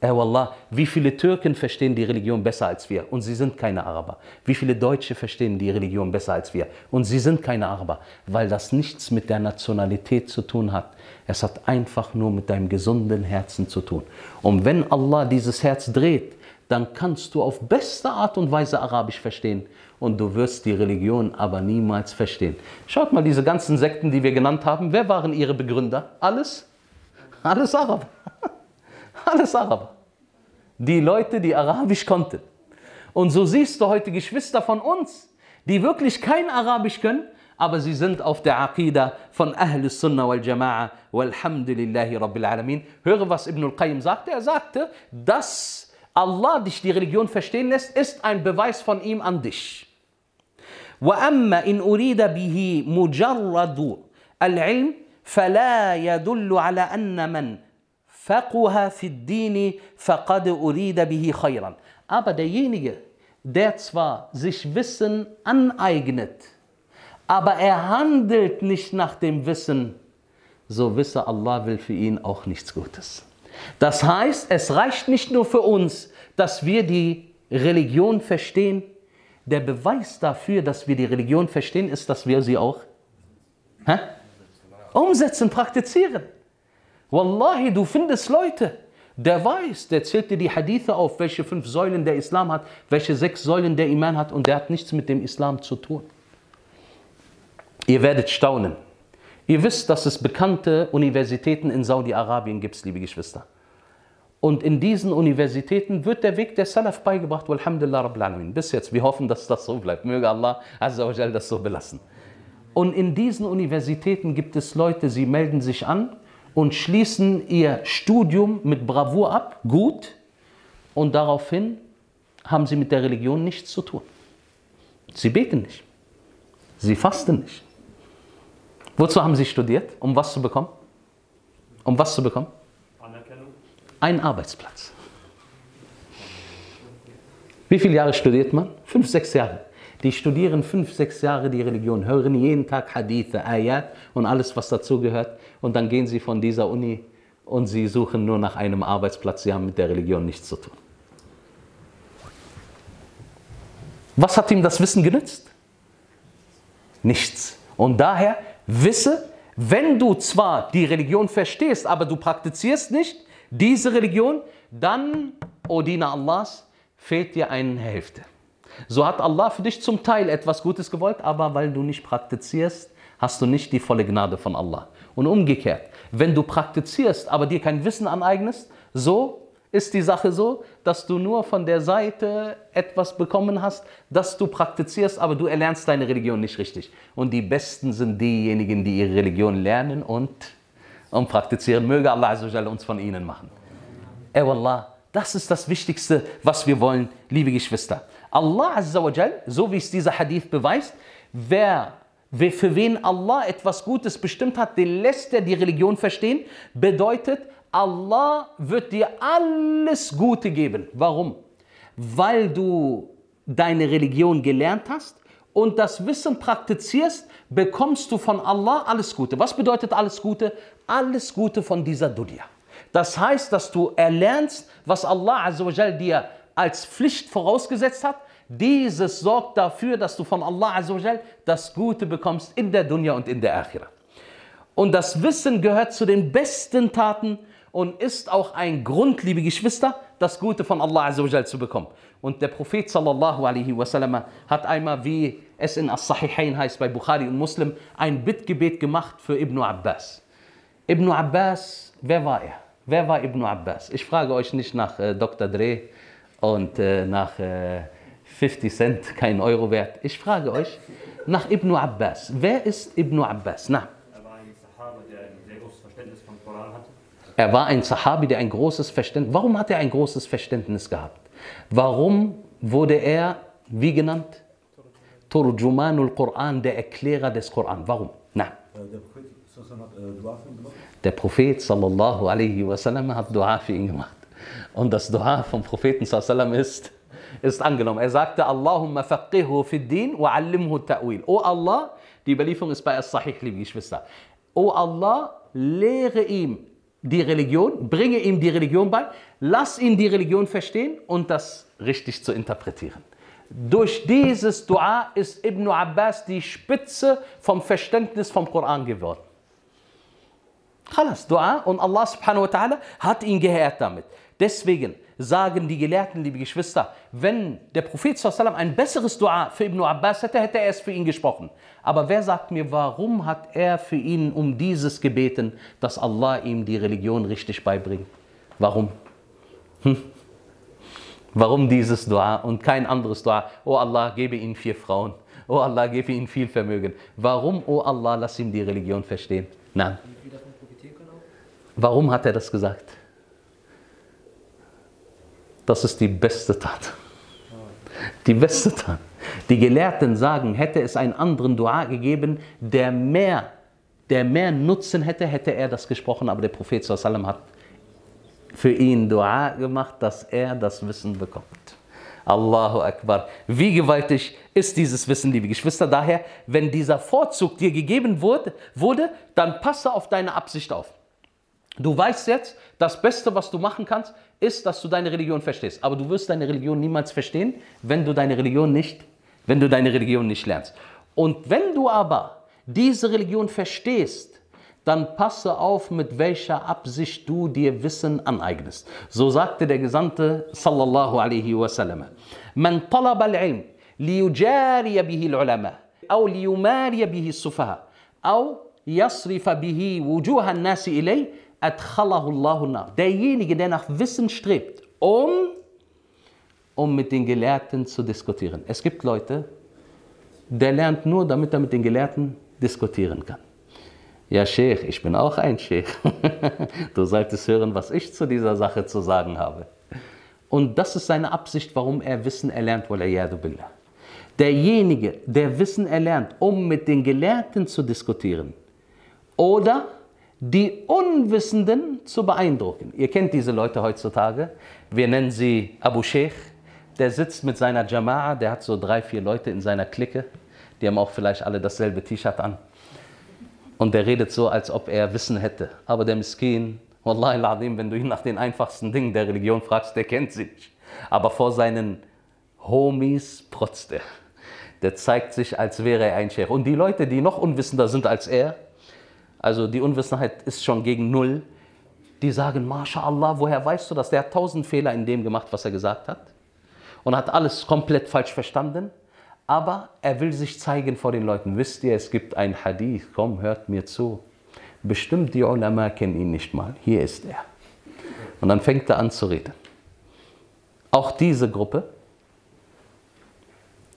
A: Äh, Wallah, wie viele Türken verstehen die Religion besser als wir und sie sind keine Araber? Wie viele Deutsche verstehen die Religion besser als wir und sie sind keine Araber? Weil das nichts mit der Nationalität zu tun hat. Es hat einfach nur mit deinem gesunden Herzen zu tun. Und wenn Allah dieses Herz dreht, dann kannst du auf beste Art und Weise Arabisch verstehen und du wirst die Religion aber niemals verstehen. Schaut mal diese ganzen Sekten, die wir genannt haben. Wer waren ihre Begründer? Alles? Alles Araber. Alles Araber. Die Leute, die Arabisch konnten. Und so siehst du heute Geschwister von uns, die wirklich kein Arabisch können, aber sie sind auf der Aqidah von Ahl Sunnah wal Jama'a walhamdulillahi Rabbil Alamin. Höre, was Ibn al-Qayyim sagte. Er sagte, dass Allah dich die Religion verstehen lässt, ist ein Beweis von ihm an dich. وأما إن أريد به مجرد العلم فلا يدل على أن من فقه في الدين فقد أريد به خيرا aber derjenige der zwar sich Wissen aneignet aber er handelt nicht nach dem Wissen so wisse Allah will für ihn auch nichts Gutes das heißt es reicht nicht nur für uns dass wir die Religion verstehen der Beweis dafür, dass wir die Religion verstehen, ist, dass wir sie auch hä? umsetzen, praktizieren. Wallahi, du findest Leute, der weiß, der zählt dir die Hadithe auf, welche fünf Säulen der Islam hat, welche sechs Säulen der Iman hat und der hat nichts mit dem Islam zu tun. Ihr werdet staunen. Ihr wisst, dass es bekannte Universitäten in Saudi-Arabien gibt, liebe Geschwister. Und in diesen Universitäten wird der Weg der Salaf beigebracht, walhamdulillah rabbil alamin. Bis jetzt. Wir hoffen, dass das so bleibt. Möge Allah das so belassen. Und in diesen Universitäten gibt es Leute, sie melden sich an und schließen ihr Studium mit Bravour ab, gut, und daraufhin haben sie mit der Religion nichts zu tun. Sie beten nicht. Sie fasten nicht. Wozu haben sie studiert? Um was zu bekommen? Um was zu bekommen? Ein Arbeitsplatz. Wie viele Jahre studiert man? Fünf, sechs Jahre. Die studieren fünf, sechs Jahre die Religion, hören jeden Tag Hadithe, Ayat und alles, was dazugehört. Und dann gehen sie von dieser Uni und sie suchen nur nach einem Arbeitsplatz. Sie haben mit der Religion nichts zu tun. Was hat ihm das Wissen genützt? Nichts. Und daher wisse, wenn du zwar die Religion verstehst, aber du praktizierst nicht diese Religion, dann, O Diener Allahs, fehlt dir eine Hälfte. So hat Allah für dich zum Teil etwas Gutes gewollt, aber weil du nicht praktizierst, hast du nicht die volle Gnade von Allah. Und umgekehrt, wenn du praktizierst, aber dir kein Wissen aneignest, so ist die Sache so, dass du nur von der Seite etwas bekommen hast, das du praktizierst, aber du erlernst deine Religion nicht richtig. Und die Besten sind diejenigen, die ihre Religion lernen und, und praktizieren. Möge Allah uns von ihnen machen. Ey Wallah, das ist das Wichtigste, was wir wollen, liebe Geschwister. Allah Azzawajal, so wie es dieser Hadith beweist, wer, für wen Allah etwas Gutes bestimmt hat, den lässt er die Religion verstehen, bedeutet, Allah wird dir alles Gute geben. Warum? Weil du deine Religion gelernt hast und das Wissen praktizierst, bekommst du von Allah alles Gute. Was bedeutet alles Gute? Alles Gute von dieser Dunya. Das heißt, dass du erlernst, was Allah Azzawajal dir als Pflicht vorausgesetzt hat. Dieses sorgt dafür, dass du von Allah das Gute bekommst in der Dunya und in der Akhira. Und das Wissen gehört zu den besten Taten und ist auch ein Grund, liebe Geschwister, das Gute von Allah zu bekommen. Und der Prophet sallallahu alaihi wasallam hat einmal, wie es in As-Sahihain heißt, bei Bukhari und Muslim, ein Bittgebet gemacht für Ibn Abbas. Ibn Abbas, wer war er? Wer war Ibn Abbas? Ich frage euch nicht nach äh, Dr. Dre und äh, nach äh, 50 Cent, kein Euro wert. Ich frage euch nach Ibn Abbas. Wer ist Ibn Abbas? Na.
B: Er war ein Sahabe, der ein sehr großes Verständnis vom Koran hatte.
A: Er war ein Sahabi, der ein großes Verständnis. Warum hat er ein großes Verständnis gehabt? Warum wurde er wie genannt? Turjumanul Quran, der Erklärer des Koran. Warum? Na.
C: Der Prophet Sassan hat äh, Dua für ihn gemacht.
A: Der Prophet sallallahu alaihi wasallam hat Dua für ihn gemacht. Und das Dua vom Propheten sallallahu ist, ist angenommen. Er sagte, Allahumma faqihu fid din wa allimhu ta'wil. O Allah, die Überlieferung ist bei As-Sahih, liebe Geschwister. O Allah, lehre ihm die Religion, bringe ihm die Religion bei, lass ihn die Religion verstehen und das richtig zu interpretieren. Durch dieses Dua ist Ibn Abbas die Spitze vom Verständnis vom Koran geworden. Khalas, Dua und Allah subhanahu wa ta'ala hat ihn geehrt damit. Deswegen sagen die Gelehrten, liebe Geschwister, wenn der Prophet sallam ein besseres Dua für Ibn Abbas hätte, hätte er es für ihn gesprochen. Aber wer sagt mir, warum hat er für ihn um dieses gebeten, dass Allah ihm die Religion richtig beibringt? Warum? Hm? Warum dieses Dua und kein anderes Dua? Oh Allah, gebe ihm vier Frauen. Oh Allah, gebe ihm viel Vermögen. Warum, oh Allah, lass ihm die Religion verstehen? Nein. Warum hat er das gesagt? Das ist die beste Tat. Die beste Tat. Die Gelehrten sagen, hätte es einen anderen Dua gegeben, der mehr, der mehr Nutzen hätte, hätte er das gesprochen. Aber der Prophet sallam hat für ihn Dua gemacht, dass er das Wissen bekommt. Allahu Akbar. Wie gewaltig ist dieses Wissen, liebe Geschwister. Daher, wenn dieser Vorzug dir gegeben wurde, wurde dann passe auf deine Absicht auf. Du weißt jetzt, das Beste, was du machen kannst, ist, dass du deine Religion verstehst. Aber du wirst deine Religion niemals verstehen, wenn du deine Religion nicht, wenn du deine Religion nicht lernst. Und wenn du aber diese Religion verstehst, dann passe auf, mit welcher Absicht du dir Wissen aneignest. So sagte der Gesandte sallallahu alaihi wasallam. Man talab al-ilm liyujariya bihi al-ulama au liyumariya bihi al-sufaha au yasrifa bihi wujuha an-nasi ilayh Derjenige, der nach Wissen strebt, um, um mit den Gelehrten zu diskutieren. Es gibt Leute, der lernt nur, damit er mit den Gelehrten diskutieren kann. Ja, Sheikh, ich bin auch ein Sheikh. du solltest hören, was ich zu dieser Sache zu sagen habe. Und das ist seine Absicht, warum er Wissen erlernt, billah. Derjenige, der Wissen erlernt, um mit den Gelehrten zu diskutieren oder die Unwissenden zu beeindrucken. Ihr kennt diese Leute heutzutage. Wir nennen sie Abu Sheikh. Der sitzt mit seiner Jama'a, der hat so drei, vier Leute in seiner Clique. Die haben auch vielleicht alle dasselbe T-Shirt an. Und der redet so, als ob er Wissen hätte. Aber der Miskin, Wallahi al wenn du ihn nach den einfachsten Dingen der Religion fragst, der kennt sie nicht. Aber vor seinen Homies protzt er. Der zeigt sich, als wäre er ein Sheikh. Und die Leute, die noch unwissender sind als er, also die Unwissenheit ist schon gegen Null, die sagen, MashaAllah, woher weißt du das? Der hat tausend Fehler in dem gemacht, was er gesagt hat. Und hat alles komplett falsch verstanden. Aber er will sich zeigen vor den Leuten. Wisst ihr, es gibt ein Hadith, komm, hört mir zu. Bestimmt die Ulama kennen ihn nicht mal. Hier ist er. Und dann fängt er an zu reden. Auch diese Gruppe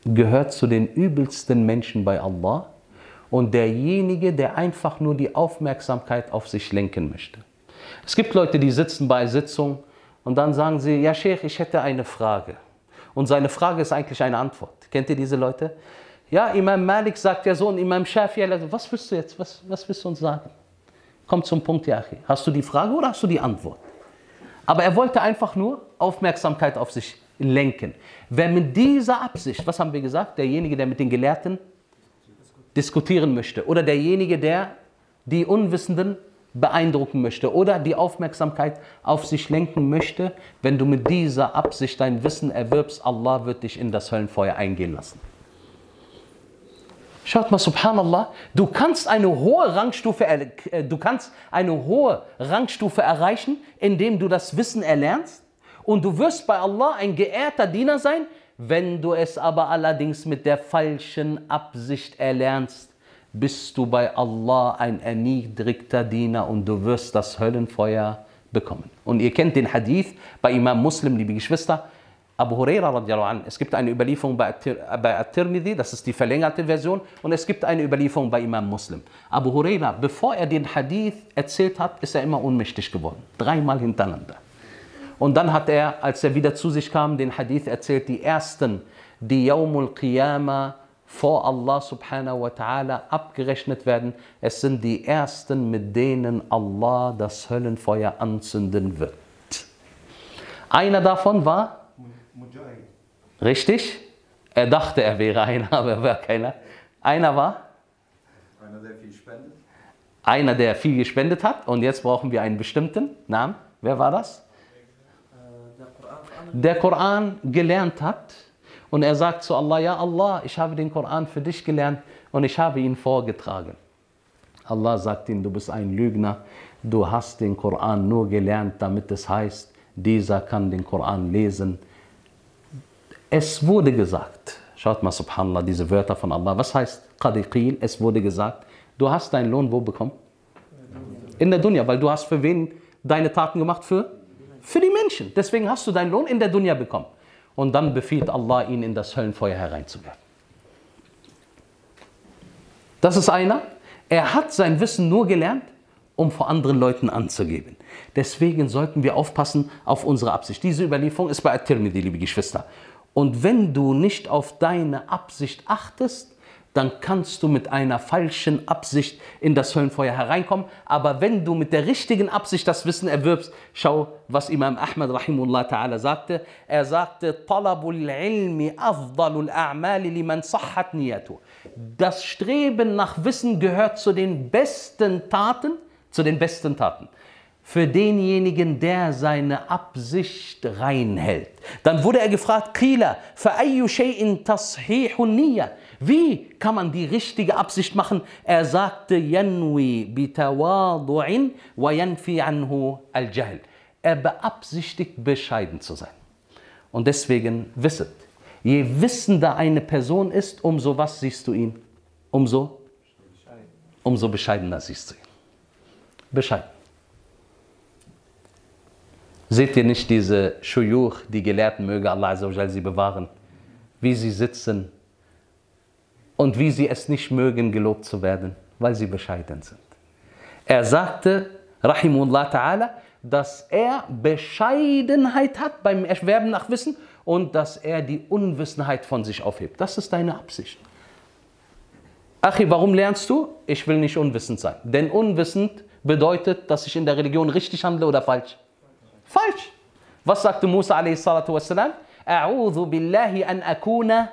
A: gehört zu den übelsten Menschen bei Allah und derjenige, der einfach nur die Aufmerksamkeit auf sich lenken möchte. Es gibt Leute, die sitzen bei Sitzung und dann sagen sie, ja Sheikh, ich hätte eine Frage. Und seine Frage ist eigentlich eine Antwort. Kennt ihr diese Leute? Ja, Imam Malik sagt ja so und Imam Shafi, was willst du jetzt, was, was willst du uns sagen? Komm zum Punkt, Yachi. Hast du die Frage oder hast du die Antwort? Aber er wollte einfach nur Aufmerksamkeit auf sich lenken. Wer mit dieser Absicht, was haben wir gesagt? Derjenige, der mit den Gelehrten diskutieren möchte oder derjenige, der die Unwissenden beeindrucken möchte oder die Aufmerksamkeit auf sich lenken möchte, wenn du mit dieser Absicht dein Wissen erwirbst, Allah wird dich in das Höllenfeuer eingehen lassen. Schaut mal, subhanallah, du kannst eine hohe Rangstufe, äh, du kannst eine hohe Rangstufe erreichen, indem du das Wissen erlernst und du wirst bei Allah ein geehrter Diener sein, wenn du es aber allerdings mit der falschen Absicht erlernst, bist du bei Allah ein erniedrigter Diener und du wirst das Höllenfeuer bekommen. Und ihr kennt den Hadith bei Imam Muslim, liebe Geschwister, Abu Huraira radiallahu anh. Es gibt eine Überlieferung bei At-Tirmidhi, das ist die verlängerte Version, und es gibt eine Überlieferung bei Imam Muslim. Abu Huraira, bevor er den Hadith erzählt hat, ist er immer ohnmächtig geworden. Dreimal hintereinander. Und dann hat er, als er wieder zu sich kam, den Hadith erzählt, die ersten, die Yawmul Qiyamah vor Allah subhanahu wa ta'ala abgerechnet werden. Es sind die ersten, mit denen Allah das Höllenfeuer anzünden wird. Einer davon war Mujahid. Richtig? Er dachte, er wäre einer, aber er war keiner. Einer war? Einer, der viel spendet. Einer, der viel gespendet hat. Und jetzt brauchen wir einen bestimmten Namen. Wer war das? Der Koran gelernt hat und er sagt zu Allah, ja Allah, ich habe den Koran für dich gelernt und ich habe ihn vorgetragen. Allah sagt ihm, du bist ein Lügner, du hast den Koran nur gelernt, damit es heißt, dieser kann den Koran lesen. Es wurde gesagt, schaut mal, subhanallah, diese Wörter von Allah, was heißt Qadiqil? Es wurde gesagt, du hast deinen Lohn wo bekommen? In der Dunya, weil du hast für wen deine Taten gemacht? Für? Für die Menschen. Deswegen hast du deinen Lohn in der Dunya bekommen. Und dann befiehlt Allah, ihn in das Höllenfeuer hereinzuwerfen. Das ist einer, er hat sein Wissen nur gelernt, um vor anderen Leuten anzugeben. Deswegen sollten wir aufpassen auf unsere Absicht. Diese Überlieferung ist bei At-Tirmidhi, liebe Geschwister. Und wenn du nicht auf deine Absicht achtest, dann kannst du mit einer falschen Absicht in das Höllenfeuer hereinkommen. Aber wenn du mit der richtigen Absicht das Wissen erwirbst, schau, was Imam Ahmad rahimullah ta'ala sagte. Er sagte. Das Streben nach Wissen gehört zu den besten Taten, zu den besten Taten für denjenigen, der seine Absicht reinhält. Dann wurde er gefragt, Kila, Wie kann man die richtige Absicht machen? Er sagte, Yanwi bitawadu'in wa yanfi al-jahl. Er beabsichtigt, bescheiden zu sein. Und deswegen wisset, je wissender eine Person ist, umso was siehst du ihn? Umso, umso bescheidener siehst du ihn. Bescheiden. Seht ihr nicht diese Shuyuch, die Gelehrten, möge Allah Azzawajal sie bewahren, wie sie sitzen und wie sie es nicht mögen, gelobt zu werden, weil sie bescheiden sind. Er sagte, Rahimullah Ta'ala, dass er Bescheidenheit hat beim Erwerben nach Wissen und dass er die Unwissenheit von sich aufhebt. Das ist deine Absicht. Achi, warum lernst du? Ich will nicht unwissend sein. Denn unwissend bedeutet, dass ich in der Religion richtig handle oder falsch. Falsch. Was sagte Musa a.s.? A'udhu billahi an akuna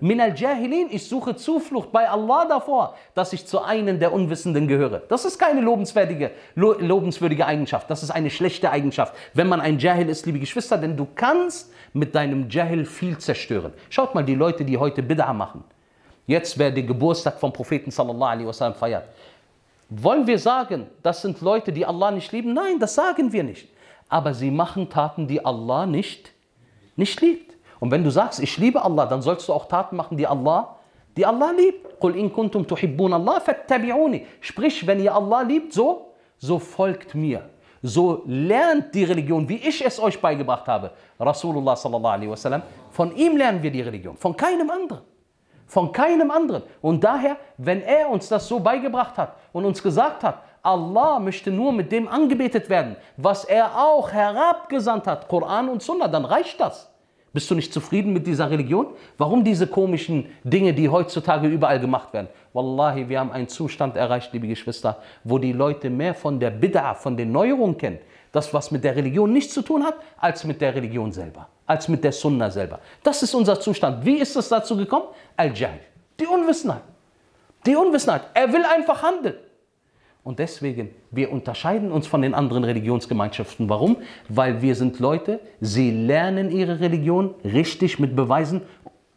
A: min al-jahilin. Ich suche Zuflucht bei Allah davor, dass ich zu einem der Unwissenden gehöre. Das ist keine lobenswürdige, lo lobenswürdige Eigenschaft. Das ist eine schlechte Eigenschaft, wenn man ein Jahil ist, liebe Geschwister, denn du kannst mit deinem Jahil viel zerstören. Schaut mal die Leute, die heute Bid'a machen. Jetzt, wer den Geburtstag vom Propheten sallallahu alaihi wasallam feiert. Wollen wir sagen, das sind Leute, die Allah nicht lieben? Nein, das sagen wir nicht aber sie machen Taten, die Allah nicht, nicht liebt. Und wenn du sagst, ich liebe Allah, dann sollst du auch Taten machen, die Allah, die Allah liebt. Qul in kuntum tuhibbun Allah fattabi'uni. Sprich, wenn ihr Allah liebt, so, so folgt mir. So lernt die Religion, wie ich es euch beigebracht habe. Rasulullah sallallahu alaihi wasallam. Von ihm lernen wir die Religion, von keinem anderen. Von keinem anderen. Und daher, wenn er uns das so beigebracht hat und uns gesagt hat, Allah möchte nur mit dem angebetet werden, was er auch herabgesandt hat, Koran und Sunna, dann reicht das. Bist du nicht zufrieden mit dieser Religion? Warum diese komischen Dinge, die heutzutage überall gemacht werden? Wallahi, wir haben einen Zustand erreicht, liebe Geschwister, wo die Leute mehr von der Bid'a, von den Neuerungen kennen, das was mit der Religion nichts zu tun hat, als mit der Religion selber, als mit der Sunna selber. Das ist unser Zustand. Wie ist es dazu gekommen? Al-Jahl, die Unwissenheit. Die Unwissenheit. Er will einfach handeln. Und deswegen, wir unterscheiden uns von den anderen Religionsgemeinschaften. Warum? Weil wir sind Leute, sie lernen ihre Religion richtig mit Beweisen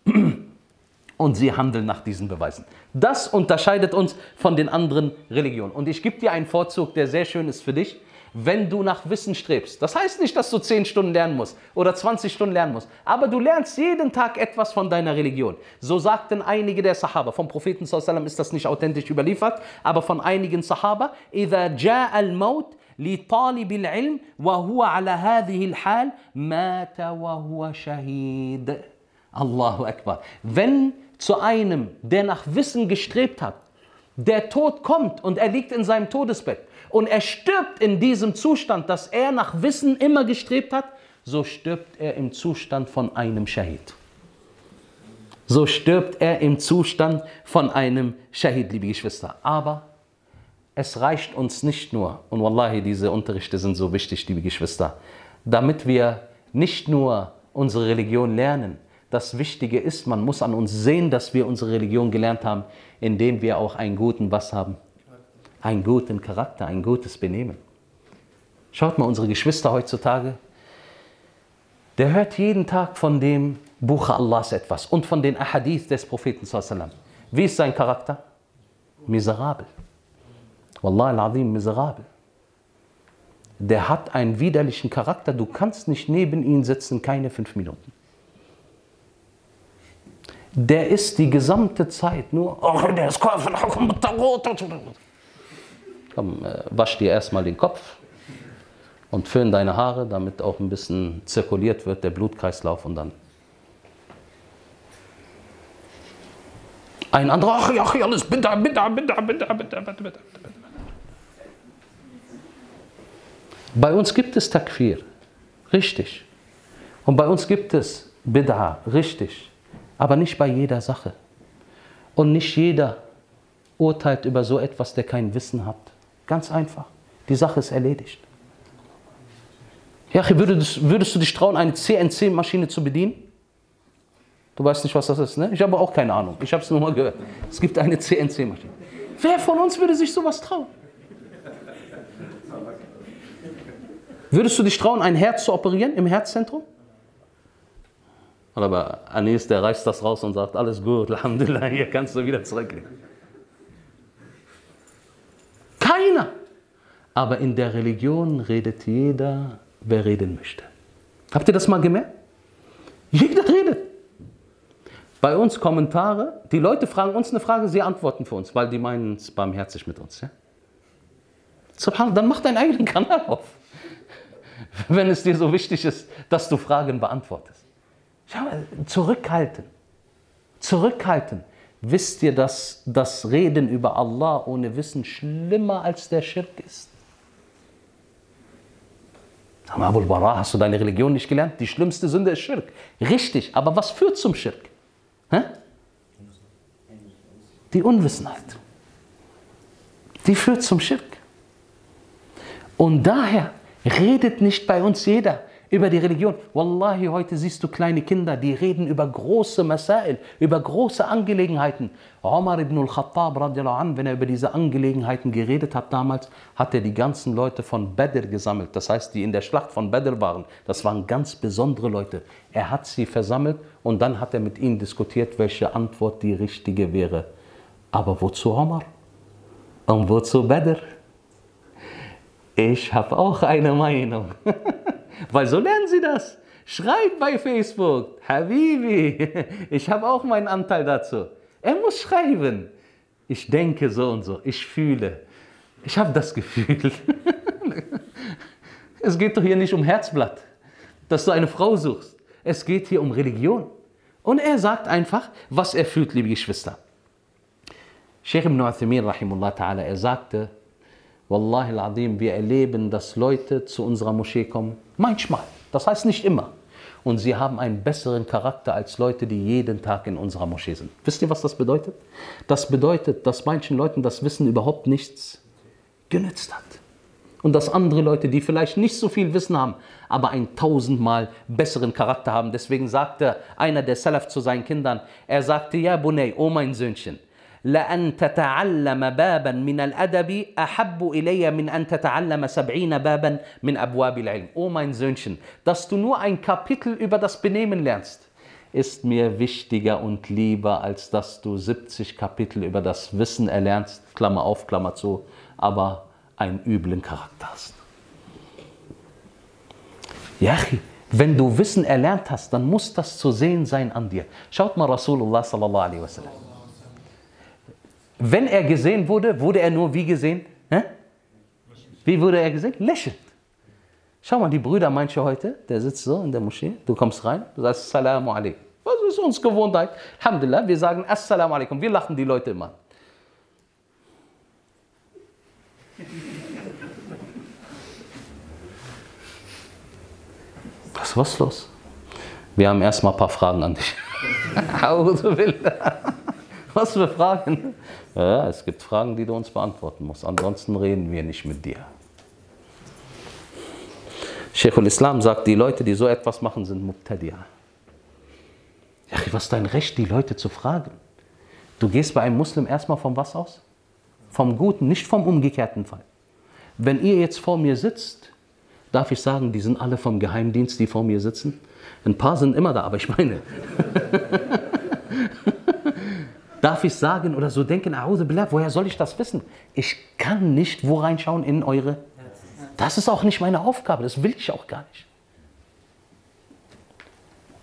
A: und sie handeln nach diesen Beweisen. Das unterscheidet uns von den anderen Religionen. Und ich gebe dir einen Vorzug, der sehr schön ist für dich wenn du nach Wissen strebst. Das heißt nicht, dass du 10 Stunden lernen musst oder 20 Stunden lernen musst, aber du lernst jeden Tag etwas von deiner Religion. So sagten einige der Sahaba. Vom Propheten sallam ist das nicht authentisch überliefert, aber von einigen Sahaba, إذا جاء الموت لطالب العلم وهو على هذه الحال مات وهو شهيد. Allahu Akbar. Wenn zu einem, der nach Wissen gestrebt hat, der Tod kommt und er liegt in seinem Todesbett und er stirbt in diesem Zustand, dass er nach Wissen immer gestrebt hat, so stirbt er im Zustand von einem Shahid. So stirbt er im Zustand von einem Shahid, liebe Geschwister. Aber es reicht uns nicht nur, und wallahi, diese Unterrichte sind so wichtig, liebe Geschwister, damit wir nicht nur unsere Religion lernen. Das Wichtige ist, man muss an uns sehen, dass wir unsere Religion gelernt haben, indem wir auch einen guten was haben? Einen guten Charakter, ein gutes Benehmen. Schaut mal unsere Geschwister heutzutage. der hört jeden Tag von dem Buch Allahs etwas und von den Ahadith des Propheten. Wie ist sein Charakter? Miserabel. Wallah al-Azim, miserabel. Der hat einen widerlichen Charakter. Du kannst nicht neben ihm sitzen, keine fünf Minuten. Der ist die gesamte Zeit nur, oh, der ist Komm, äh, wasch dir erstmal den Kopf und föhn deine Haare, damit auch ein bisschen zirkuliert wird, der Blutkreislauf und dann. Ein anderer, ach ja, alles bitter, bitter, bitter, bitter, bitter, bitter, bitter. Bei uns gibt es Takfir, richtig. Und bei uns gibt es Bid'a, richtig. Aber nicht bei jeder Sache. Und nicht jeder urteilt über so etwas, der kein Wissen hat. Ganz einfach. Die Sache ist erledigt. Ja, würdest, würdest du dich trauen, eine CNC-Maschine zu bedienen? Du weißt nicht, was das ist, ne? Ich habe auch keine Ahnung. Ich habe es nur mal gehört. Es gibt eine CNC-Maschine. Wer von uns würde sich sowas trauen? Würdest du dich trauen, ein Herz zu operieren im Herzzentrum? Aber Anis, der reißt das raus und sagt, alles gut, Alhamdulillah, hier kannst du wieder zurückgehen. Keiner. Aber in der Religion redet jeder, wer reden möchte. Habt ihr das mal gemerkt? Jeder redet. Bei uns Kommentare, die Leute fragen uns eine Frage, sie antworten für uns, weil die meinen es barmherzig mit uns. Ja? Dann mach deinen eigenen Kanal auf wenn es dir so wichtig ist, dass du Fragen beantwortest. Schau mal, zurückhalten. Zurückhalten. Wisst ihr, dass das Reden über Allah ohne Wissen schlimmer als der Schirk ist? Abul Bara, hast du deine Religion nicht gelernt? Die schlimmste Sünde ist Schirk. Richtig, aber was führt zum Schirk? Hä? Die Unwissenheit. Die führt zum Schirk. Und daher Redet nicht bei uns jeder über die Religion. Wallahi, heute siehst du kleine Kinder, die reden über große Masail, über große Angelegenheiten. Omar ibn al-Khattab, wenn er über diese Angelegenheiten geredet hat damals, hat er die ganzen Leute von Badr gesammelt. Das heißt, die in der Schlacht von Badr waren. Das waren ganz besondere Leute. Er hat sie versammelt und dann hat er mit ihnen diskutiert, welche Antwort die richtige wäre. Aber wozu Omar? Und wozu Badr? Ich habe auch eine Meinung. Weil so lernen Sie das. Schreibt bei Facebook, Habibi, ich habe auch meinen Anteil dazu. Er muss schreiben. Ich denke so und so, ich fühle. Ich habe das Gefühl. es geht doch hier nicht um Herzblatt, dass du eine Frau suchst. Es geht hier um Religion. Und er sagt einfach, was er fühlt, liebe Geschwister. Sheikh ibn Uthaymin, rahimullah ta'ala, er sagte, Wallahi al-Adim, wir erleben, dass Leute zu unserer Moschee kommen. Manchmal, das heißt nicht immer. Und sie haben einen besseren Charakter als Leute, die jeden Tag in unserer Moschee sind. Wisst ihr, was das bedeutet? Das bedeutet, dass manchen Leuten das Wissen überhaupt nichts genützt hat. Und dass andere Leute, die vielleicht nicht so viel Wissen haben, aber einen tausendmal besseren Charakter haben. Deswegen sagte einer der Salaf zu seinen Kindern, er sagte, ja Bunay, oh mein Söhnchen, لأن تتعلم بابا من الأدب أحب إلي من أن تتعلم سبعين بابا من أبواب العلم. Oh mein Söhnchen, dass du nur ein Kapitel über das Benehmen lernst, ist mir wichtiger und lieber, als dass du 70 Kapitel über das Wissen erlernst, Klammer auf, Klammer zu, aber einen üblen Charakter hast. Ja, wenn du Wissen erlernt hast, dann muss das zu sehen sein an dir. Schaut mal Rasulullah sallallahu alaihi wasallam. Wenn er gesehen wurde, wurde er nur wie gesehen? Hä? Wie wurde er gesehen? Lächelnd. Schau mal, die Brüder manche heute, der sitzt so in der Moschee, du kommst rein, du sagst Assalamu alaikum. Was ist uns Gewohnheit? Alhamdulillah, wir sagen Assalamu alaikum. Wir lachen die Leute immer. Was, was los? Wir haben erstmal ein paar Fragen an dich. Was für Fragen? Ja, es gibt Fragen, die du uns beantworten musst. Ansonsten reden wir nicht mit dir. Sheikhul Islam sagt, die Leute, die so etwas machen, sind Mubtadi'a. Ja, was ist dein Recht, die Leute zu fragen? Du gehst bei einem Muslim erstmal vom was aus? Vom Guten, nicht vom umgekehrten Fall. Wenn ihr jetzt vor mir sitzt, Darf ich sagen, die sind alle vom Geheimdienst, die vor mir sitzen? Ein paar sind immer da, aber ich meine. Darf ich sagen oder so denken, Billah, woher soll ich das wissen? Ich kann nicht wo reinschauen in eure. Das ist auch nicht meine Aufgabe, das will ich auch gar nicht.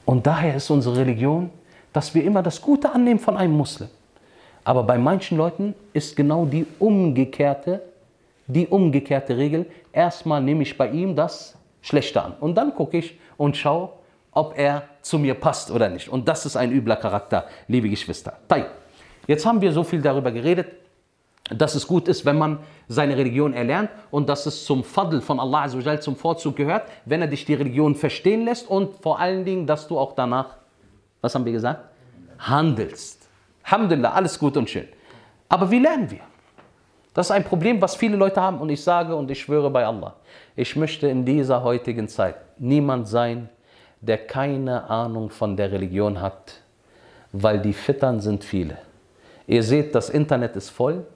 A: Und daher ist unsere Religion, dass wir immer das Gute annehmen von einem Muslim. Aber bei manchen Leuten ist genau die umgekehrte, die umgekehrte Regel. Erstmal nehme ich bei ihm das Schlechte an und dann gucke ich und schaue, ob er zu mir passt oder nicht. Und das ist ein übler Charakter, liebe Geschwister. Jetzt haben wir so viel darüber geredet, dass es gut ist, wenn man seine Religion erlernt und dass es zum Fadl von Allah zum Vorzug gehört, wenn er dich die Religion verstehen lässt und vor allen Dingen, dass du auch danach, was haben wir gesagt, handelst. Alhamdulillah, alles gut und schön. Aber wie lernen wir? Das ist ein Problem, was viele Leute haben und ich sage und ich schwöre bei Allah, ich möchte in dieser heutigen Zeit niemand sein, der keine Ahnung von der Religion hat, weil die Fittern sind viele. Ihr seht, das Internet ist voll,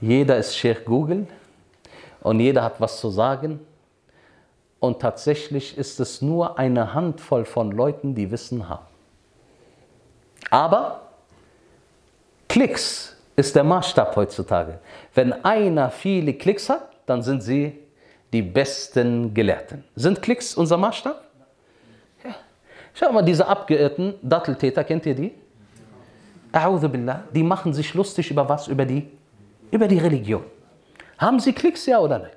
A: jeder ist Sheikh Google und jeder hat was zu sagen und tatsächlich ist es nur eine Handvoll von Leuten, die Wissen haben. Aber Klicks ist der Maßstab heutzutage. Wenn einer viele Klicks hat, dann sind sie die besten Gelehrten. Sind Klicks unser Maßstab? Ja. Schau mal, diese abgeirrten Datteltäter, kennt ihr die? Die machen sich lustig über was? Über die, über die Religion. Haben sie Klicks, ja oder nein?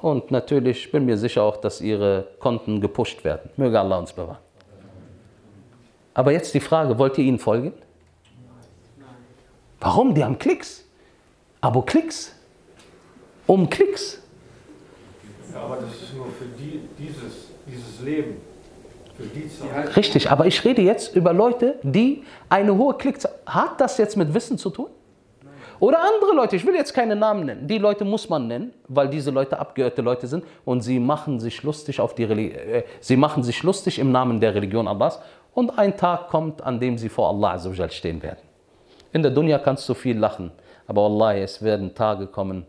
A: Und natürlich bin mir sicher auch, dass ihre Konten gepusht werden. Möge Allah uns bewahren. Aber jetzt die Frage, wollt ihr ihnen folgen? Warum? Die haben Klicks. Abo Klicks. Um Klicks.
D: Ja, aber das ist nur für die, dieses, dieses Leben.
A: Richtig, aber ich rede jetzt über Leute, die eine hohe Klickzahl. Hat das jetzt mit Wissen zu tun? Oder andere Leute, ich will jetzt keine Namen nennen. Die Leute muss man nennen, weil diese Leute abgeirrte Leute sind und sie machen sich lustig auf die Reli äh, sie machen sich lustig im Namen der Religion Allahs und ein Tag kommt, an dem sie vor Allah Azzawajal stehen werden. In der Dunya kannst du viel lachen, aber Wallahi, es werden Tage kommen,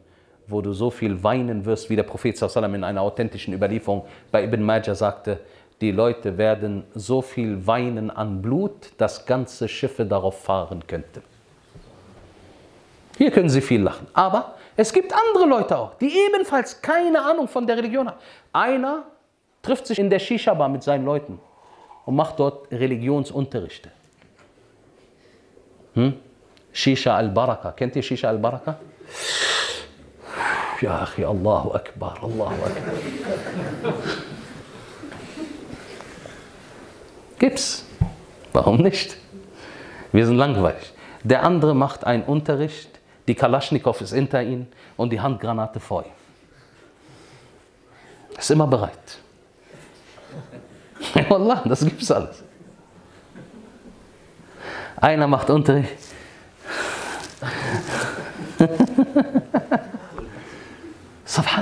A: wo du so viel weinen wirst, wie der Prophet in einer authentischen Überlieferung bei Ibn Majah sagte, die Leute werden so viel weinen an Blut, dass ganze Schiffe darauf fahren könnten. Hier können sie viel lachen. Aber es gibt andere Leute auch, die ebenfalls keine Ahnung von der Religion haben. Einer trifft sich in der Shisha-Bar mit seinen Leuten und macht dort Religionsunterrichte. Hm? Shisha al-Baraka. Kennt ihr Shisha al-Baraka? Ja, Allahu Akbar, Allahu Akbar. Gibt's. Warum nicht? Wir sind langweilig. Der andere macht einen Unterricht, die Kalaschnikow ist hinter ihm und die Handgranate vor ihm. Ist immer bereit. Wallah, das gibt's alles. Einer macht Unterricht.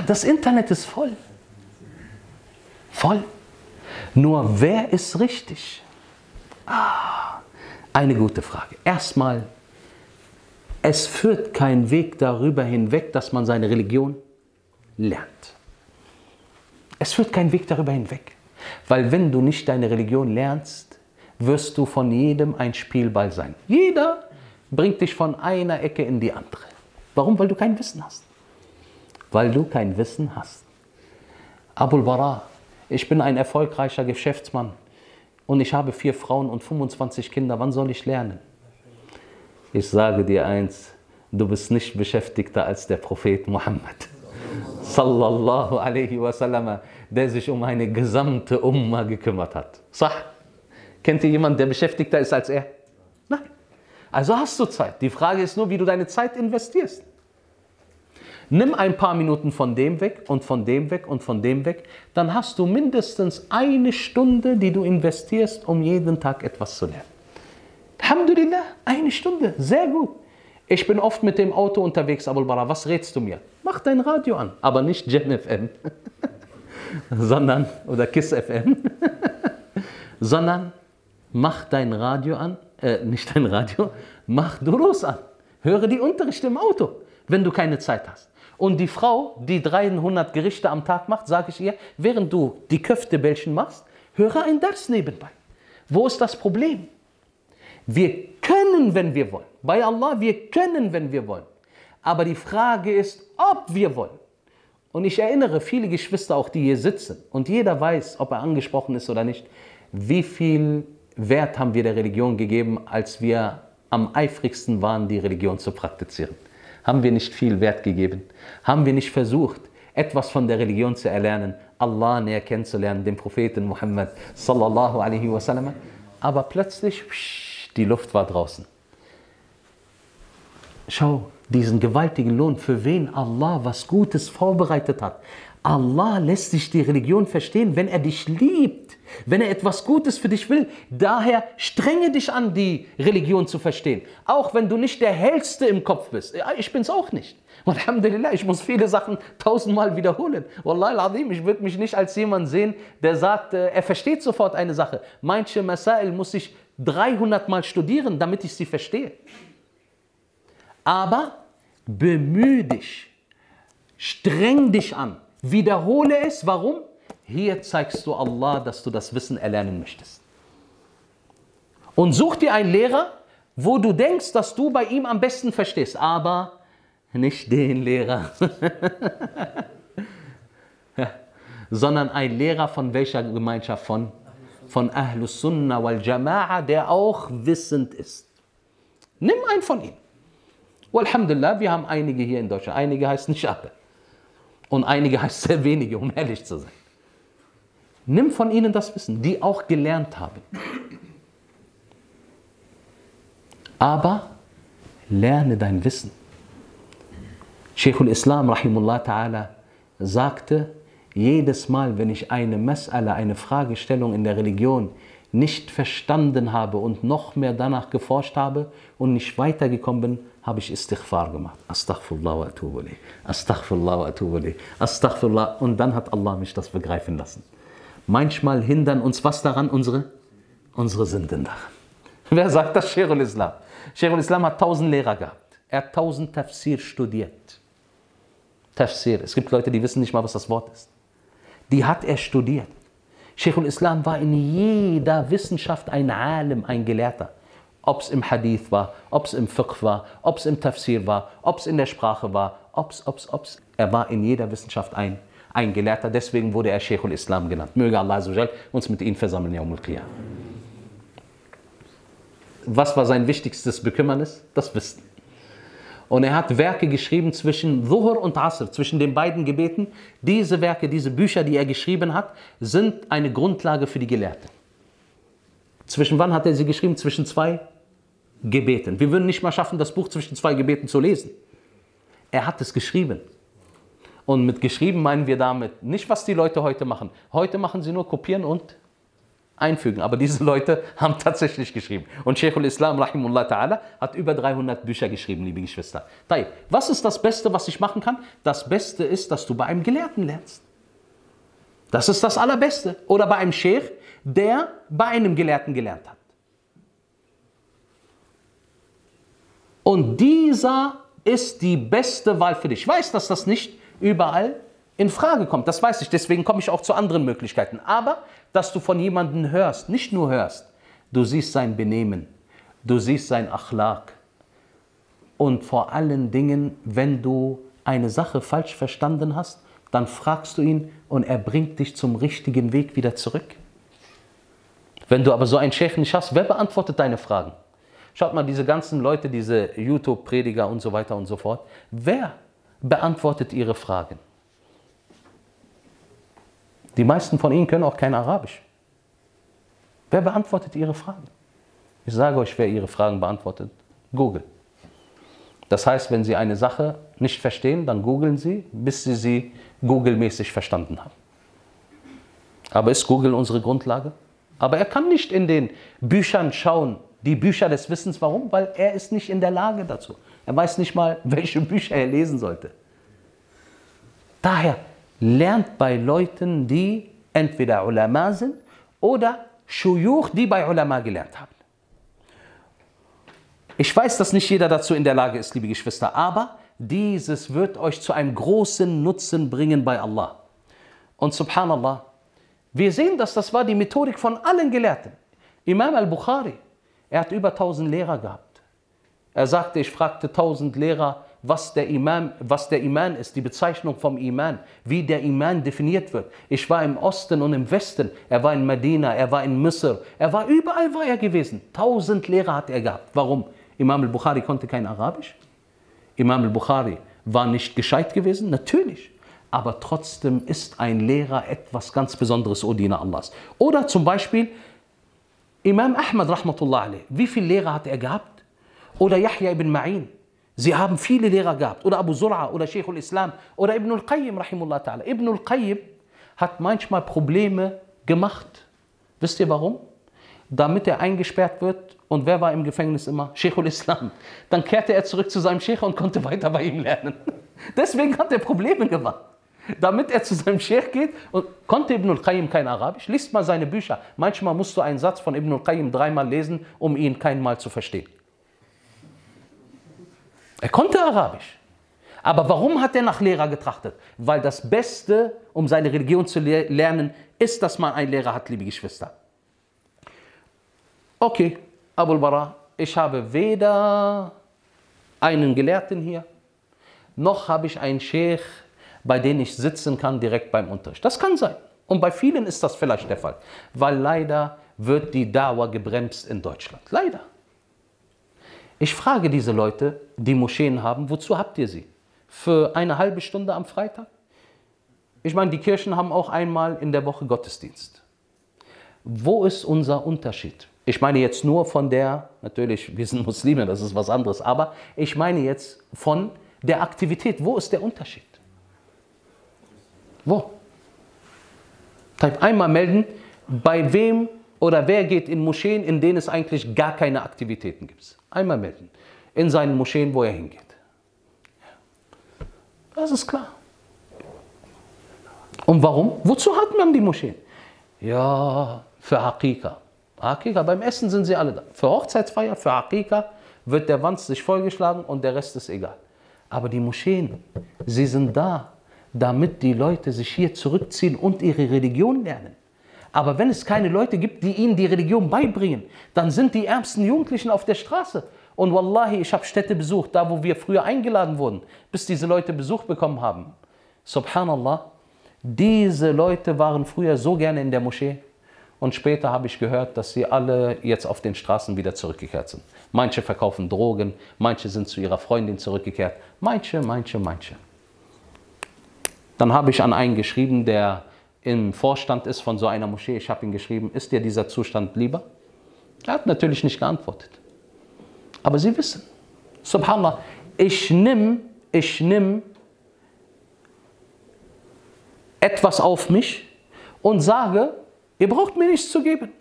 A: Das Internet ist voll. Voll. Nur wer ist richtig? Ah, eine gute Frage. Erstmal, es führt kein Weg darüber hinweg, dass man seine Religion lernt. Es führt kein Weg darüber hinweg. Weil wenn du nicht deine Religion lernst, wirst du von jedem ein Spielball sein. Jeder bringt dich von einer Ecke in die andere. Warum? Weil du kein Wissen hast. Weil du kein Wissen hast. Abul Bara, ich bin ein erfolgreicher Geschäftsmann und ich habe vier Frauen und 25 Kinder. Wann soll ich lernen? Ich sage dir eins, du bist nicht beschäftigter als der Prophet Muhammad. Sallallahu alaihi wasallam, der sich um eine gesamte Umma gekümmert hat. Sah? Kennt ihr jemanden, der beschäftigter ist als er? Nein. Also hast du Zeit. Die Frage ist nur, wie du deine Zeit investierst. Nimm ein paar Minuten von dem weg und von dem weg und von dem weg, dann hast du mindestens eine Stunde, die du investierst, um jeden Tag etwas zu lernen. Alhamdulillah, eine Stunde, sehr gut. Ich bin oft mit dem Auto unterwegs, Abul Bara, was rätst du mir? Mach dein Radio an, aber nicht Jam FM, sondern, oder Kiss FM, sondern mach dein Radio an, äh, nicht dein Radio, mach Durus an. Höre die Unterrichte im Auto, wenn du keine Zeit hast. Und die Frau, die 300 Gerichte am Tag macht, sage ich ihr, während du die Köftebällchen machst, höre ein Dars nebenbei. Wo ist das Problem? Wir können, wenn wir wollen. Bei Allah, wir können, wenn wir wollen. Aber die Frage ist, ob wir wollen. Und ich erinnere viele Geschwister auch, die hier sitzen. Und jeder weiß, ob er angesprochen ist oder nicht. Wie viel Wert haben wir der Religion gegeben, als wir am eifrigsten waren, die Religion zu praktizieren? Haben wir nicht viel Wert gegeben? Haben wir nicht versucht, etwas von der Religion zu erlernen, Allah näher kennenzulernen, den Propheten Muhammad sallallahu alaihi wasallam? Aber plötzlich, psch, die Luft war draußen. Schau, diesen gewaltigen Lohn, für wen Allah was Gutes vorbereitet hat. Allah lässt sich die Religion verstehen, wenn er dich liebt, wenn er etwas Gutes für dich will. Daher strenge dich an, die Religion zu verstehen. Auch wenn du nicht der Hellste im Kopf bist. Ja, ich bin es auch nicht. Alhamdulillah, ich muss viele Sachen tausendmal wiederholen. Wallahi al ich würde mich nicht als jemand sehen, der sagt, äh, er versteht sofort eine Sache. Manche Masail muss ich 300 Mal studieren, damit ich sie verstehe. Aber bemühe dich, streng dich an, wiederhole es. Warum? Hier zeigst du Allah, dass du das Wissen erlernen möchtest. Und such dir einen Lehrer, wo du denkst, dass du bei ihm am besten verstehst, aber nicht den Lehrer, sondern ein Lehrer von welcher Gemeinschaft? Von, von Ahlus Sunnah wal Jama'a, der auch wissend ist. Nimm einen von ihnen. Alhamdulillah, wir haben einige hier in Deutschland. Einige heißt nicht alle. Und einige heißt sehr wenige, um ehrlich zu sein. Nimm von ihnen das Wissen, die auch gelernt haben. Aber lerne dein Wissen. Sheikhul Islam rahimullah ta'ala sagte, jedes Mal, wenn ich eine Mas'ala, eine Fragestellung in der Religion nicht verstanden habe und noch mehr danach geforscht habe und nicht weitergekommen bin, habe ich Istighfar gemacht. Astaghfirullah wa atubuli. Astaghfirullah wa atubuli. Astaghfirullah. Und dann hat Allah mich das begreifen lassen. Manchmal hindern uns was daran? Unsere, unsere Sünden daran. Wer sagt das? Sheikhul Islam. Sheikhul Islam hat tausend Lehrer gehabt. Er hat tausend Tafsir studiert. Tafsir. Es gibt Leute, die wissen nicht mal, was das Wort ist. Die hat er studiert. Sheikhul Islam war in jeder Wissenschaft ein Alim, ein Gelehrter. Ob es im Hadith war, ob es im Fiqh war, ob es im Tafsir war, ob es in der Sprache war, ob es, ob es, ob es. Er war in jeder Wissenschaft ein, ein Gelehrter, deswegen wurde er Sheikhul Islam genannt. Möge Allah uns mit ihm versammeln, Yawmul Qiyam. Was war sein wichtigstes Bekümmernis? Das Wissen. Und er hat Werke geschrieben zwischen Dhuhr und Asr, zwischen den beiden Gebeten. Diese Werke, diese Bücher, die er geschrieben hat, sind eine Grundlage für die Gelehrten. Zwischen wann hat er sie geschrieben? Zwischen zwei Gebeten. Wir würden nicht mal schaffen, das Buch zwischen zwei Gebeten zu lesen. Er hat es geschrieben. Und mit geschrieben meinen wir damit nicht, was die Leute heute machen. Heute machen sie nur kopieren und einfügen. Aber diese Leute haben tatsächlich geschrieben. Und Sheikhul Islam, rahimullah ta'ala, hat über 300 Bücher geschrieben, liebe Geschwister. Was ist das Beste, was ich machen kann? Das Beste ist, dass du bei einem Gelehrten lernst. Das ist das Allerbeste. Oder bei einem Sheikh, der bei einem Gelehrten gelernt hat. Und dieser ist die beste Wahl für dich. Ich weiß, dass das nicht überall in Frage kommt. Das weiß ich. Deswegen komme ich auch zu anderen Möglichkeiten. Aber, dass du von jemandem hörst, nicht nur hörst, du siehst sein Benehmen, du siehst sein Achlaq. Und vor allen Dingen, wenn du eine Sache falsch verstanden hast, dann fragst du ihn und er bringt dich zum richtigen Weg wieder zurück. Wenn du aber so einen Chef nicht hast, wer beantwortet deine Fragen? Schaut mal, diese ganzen Leute, diese YouTube-Prediger und so weiter und so fort, wer beantwortet ihre Fragen? Die meisten von ihnen können auch kein Arabisch. Wer beantwortet ihre Fragen? Ich sage euch, wer ihre Fragen beantwortet. Google. Das heißt, wenn Sie eine Sache nicht verstehen, dann googeln Sie, bis Sie sie Google-mäßig verstanden haben. Aber ist Google unsere Grundlage? Aber er kann nicht in den Büchern schauen, die Bücher des Wissens. Warum? Weil er ist nicht in der Lage dazu. Er weiß nicht mal, welche Bücher er lesen sollte. Daher lernt bei Leuten, die entweder Ulama sind oder Shuyuch, die bei Ulama gelernt haben. Ich weiß, dass nicht jeder dazu in der Lage ist, liebe Geschwister, aber dieses wird euch zu einem großen Nutzen bringen bei Allah. Und subhanallah, wir sehen, dass das war die Methodik von allen Gelehrten. Imam al-Bukhari, er hat über 1000 Lehrer gehabt. Er sagte, ich fragte 1000 Lehrer, was der, Iman, was der Iman ist, die Bezeichnung vom Iman, wie der Iman definiert wird. Ich war im Osten und im Westen, er war in Medina, er war in Misr, er war überall war er gewesen. Tausend Lehrer hat er gehabt. Warum? Imam al-Bukhari konnte kein Arabisch. Imam al-Bukhari war nicht gescheit gewesen, natürlich. Aber trotzdem ist ein Lehrer etwas ganz Besonderes, O Diener Allahs. Oder zum Beispiel Imam Ahmad, rahmatullah alayh. Wie viele Lehrer hat er gehabt? Oder Yahya ibn Ma'in. Sie haben viele Lehrer gehabt. Oder Abu Zur'a oder Sheikh al-Islam oder Ibn al-Qayyim, rahimullah ta'ala. Ibn al-Qayyim hat manchmal Probleme gemacht. Wisst ihr warum? Damit er eingesperrt wird. Und wer war im Gefängnis immer? Sheikh al-Islam. Dann kehrte er zurück zu seinem Sheikh und konnte weiter bei ihm lernen. Deswegen hat er Probleme gemacht. Damit er zu seinem Sheikh geht und konnte Ibn al-Qayyim kein Arabisch, liest mal seine Bücher. Manchmal musst du einen Satz von Ibn al-Qayyim dreimal lesen, um ihn keinmal zu verstehen. Er konnte Arabisch. Aber warum hat er nach Lehrer getrachtet? Weil das Beste, um seine Religion zu le lernen, ist, dass man einen Lehrer hat, liebe Geschwister. Okay, Abul Bara, ich habe weder einen Gelehrten hier, noch habe ich einen Sheikh, bei dem ich sitzen kann direkt beim Unterricht. Das kann sein. Und bei vielen ist das vielleicht der Fall. Weil leider wird die Dauer gebremst in Deutschland. Leider. Ich frage diese Leute, die Moscheen haben, wozu habt ihr sie? Für eine halbe Stunde am Freitag? Ich meine, die Kirchen haben auch einmal in der Woche Gottesdienst. Wo ist unser Unterschied? Ich meine jetzt nur von der, natürlich, wir sind Muslime, das ist was anderes, aber ich meine jetzt von der Aktivität. Wo ist der Unterschied? Wo? Einmal melden, bei wem oder wer geht in Moscheen, in denen es eigentlich gar keine Aktivitäten gibt. Einmal melden. In seinen Moscheen, wo er hingeht. Das ist klar. Und warum? Wozu hat man die Moscheen? Ja, für Hakika. Hakika, beim Essen sind sie alle da. Für Hochzeitsfeier, für Hakika wird der Wanz sich vollgeschlagen und der Rest ist egal. Aber die Moscheen, sie sind da, damit die Leute sich hier zurückziehen und ihre Religion lernen. Aber wenn es keine Leute gibt, die ihnen die Religion beibringen, dann sind die ärmsten Jugendlichen auf der Straße. Und wallahi, ich habe Städte besucht, da wo wir früher eingeladen wurden, bis diese Leute Besuch bekommen haben. Subhanallah, diese Leute waren früher so gerne in der Moschee. Und später habe ich gehört, dass sie alle jetzt auf den Straßen wieder zurückgekehrt sind. Manche verkaufen Drogen, manche sind zu ihrer Freundin zurückgekehrt. Manche, manche, manche. Dann habe ich an einen geschrieben, der im Vorstand ist von so einer Moschee. Ich habe ihn geschrieben, ist dir dieser Zustand lieber? Er hat natürlich nicht geantwortet. Aber Sie wissen, subhanallah, ich nehme ich nehm etwas auf mich und sage, ihr braucht mir nichts zu geben.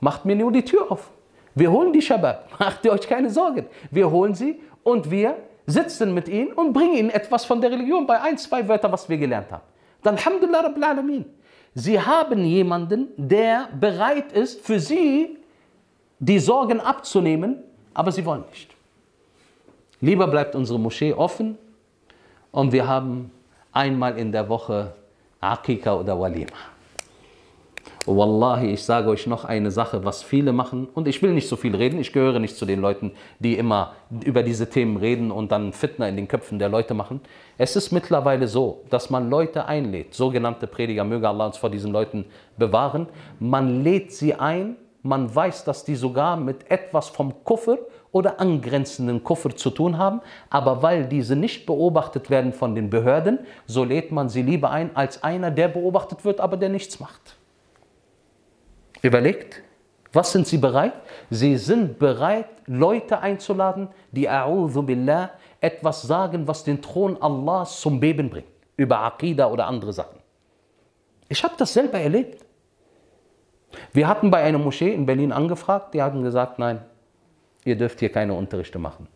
A: Macht mir nur die Tür auf. Wir holen die Shabab. Macht ihr euch keine Sorgen. Wir holen sie und wir sitzen mit ihnen und bringen ihnen etwas von der Religion bei ein, zwei Wörtern, was wir gelernt haben. Dann Alhamdulillah Rabbil Alamin. Sie haben jemanden, der bereit ist, für sie die Sorgen abzunehmen, aber sie wollen nicht. Lieber bleibt unsere Moschee offen und wir haben einmal in der Woche Akika oder Walima. Wallahi, ich sage euch noch eine Sache, was viele machen. Und ich will nicht so viel reden. Ich gehöre nicht zu den Leuten, die immer über diese Themen reden und dann Fitner in den Köpfen der Leute machen. Es ist mittlerweile so, dass man Leute einlädt, sogenannte Prediger, möge Allah uns vor diesen Leuten bewahren. Man lädt sie ein, man weiß, dass die sogar mit etwas vom Kuffer oder angrenzenden Kuffer zu tun haben, aber weil diese nicht beobachtet werden von den Behörden, so lädt man sie lieber ein als einer, der beobachtet wird, aber der nichts macht. Überlegt, was sind sie bereit? Sie sind bereit, Leute einzuladen, die Billah etwas sagen, was den Thron Allahs zum Beben bringt. Über Aqidah oder andere Sachen. Ich habe das selber erlebt. Wir hatten bei einer Moschee in Berlin angefragt, die hatten gesagt, nein, ihr dürft hier keine Unterrichte machen.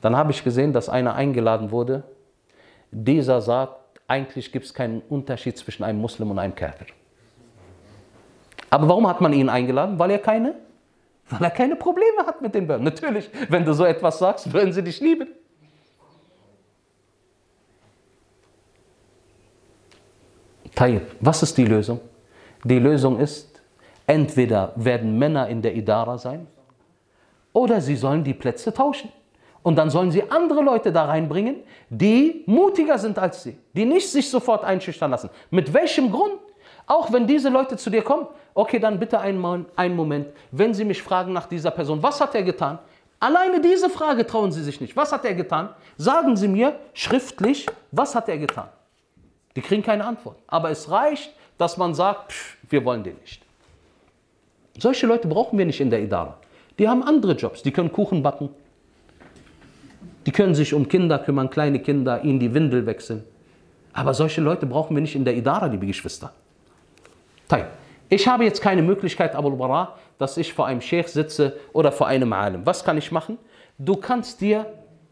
A: Dann habe ich gesehen, dass einer eingeladen wurde. Dieser sagt, eigentlich gibt es keinen Unterschied zwischen einem Muslim und einem Kafir. Aber warum hat man ihn eingeladen? Weil er keine, weil er keine Probleme hat mit den Bösen. Natürlich, wenn du so etwas sagst, würden sie dich lieben. Tayyip, was ist die Lösung? Die Lösung ist, entweder werden Männer in der Idara sein oder sie sollen die Plätze tauschen. Und dann sollen sie andere Leute da reinbringen, die mutiger sind als sie, die nicht sich sofort einschüchtern lassen. Mit welchem Grund? Auch wenn diese Leute zu dir kommen, okay, dann bitte einen, einen Moment, wenn sie mich fragen nach dieser Person, was hat er getan? Alleine diese Frage trauen sie sich nicht. Was hat er getan? Sagen sie mir schriftlich, was hat er getan? Die kriegen keine Antwort. Aber es reicht, dass man sagt, pff, wir wollen den nicht. Solche Leute brauchen wir nicht in der Idara. Die haben andere Jobs. Die können Kuchen backen. Die können sich um Kinder kümmern, kleine Kinder, ihnen die Windel wechseln. Aber solche Leute brauchen wir nicht in der Idara, liebe Geschwister. Ich habe jetzt keine Möglichkeit, Abu Bara, dass ich vor einem Sheikh sitze oder vor einem Alim. Was kann ich machen? Du kannst dir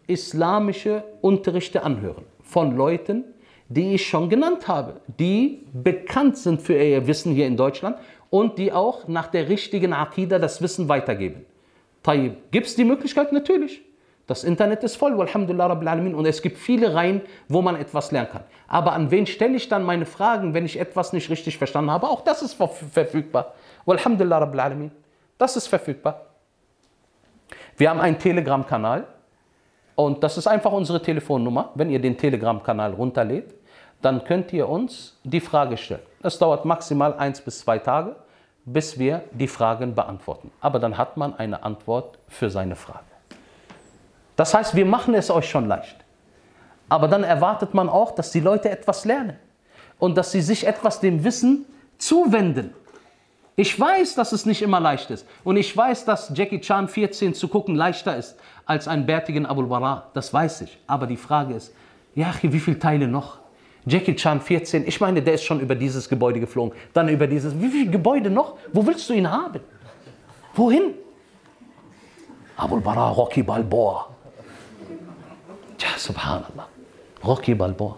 A: islamische Unterrichte anhören von Leuten, die ich schon genannt habe, die bekannt sind für ihr Wissen hier in Deutschland und die auch nach der richtigen Akida das Wissen weitergeben. Gibt es die Möglichkeit? Natürlich. Das Internet ist voll, Alhamdulillah Rabbil Alamin, und es gibt viele Reihen, wo man etwas lernen kann. Aber an wen stelle ich dann meine Fragen, wenn ich etwas nicht richtig verstanden habe? Auch das ist verfügbar. Alhamdulillah Rabbil Alamin. Das ist verfügbar. Wir haben einen Telegram-Kanal und das ist einfach unsere Telefonnummer. Wenn ihr den Telegram-Kanal runterlädt, dann könnt ihr uns die Frage stellen. Es dauert maximal eins bis zwei Tage, bis wir die Fragen beantworten. Aber dann hat man eine Antwort für seine Frage. Das heißt, wir machen es euch schon leicht. Aber dann erwartet man auch, dass die Leute etwas lernen und dass sie sich etwas dem Wissen zuwenden. Ich weiß, dass es nicht immer leicht ist. Und ich weiß, dass Jackie Chan 14 zu gucken leichter ist als einen bärtigen Abul Bara. Das weiß ich. Aber die Frage ist, ja, wie viele Teile noch? Jackie Chan 14, ich meine, der ist schon über dieses Gebäude geflogen. Dann über dieses, wie viele Gebäude noch? Wo willst du ihn haben? Wohin? Abul Bara, Rocky Balboa. Ja, subhanallah. Rocky Balboa.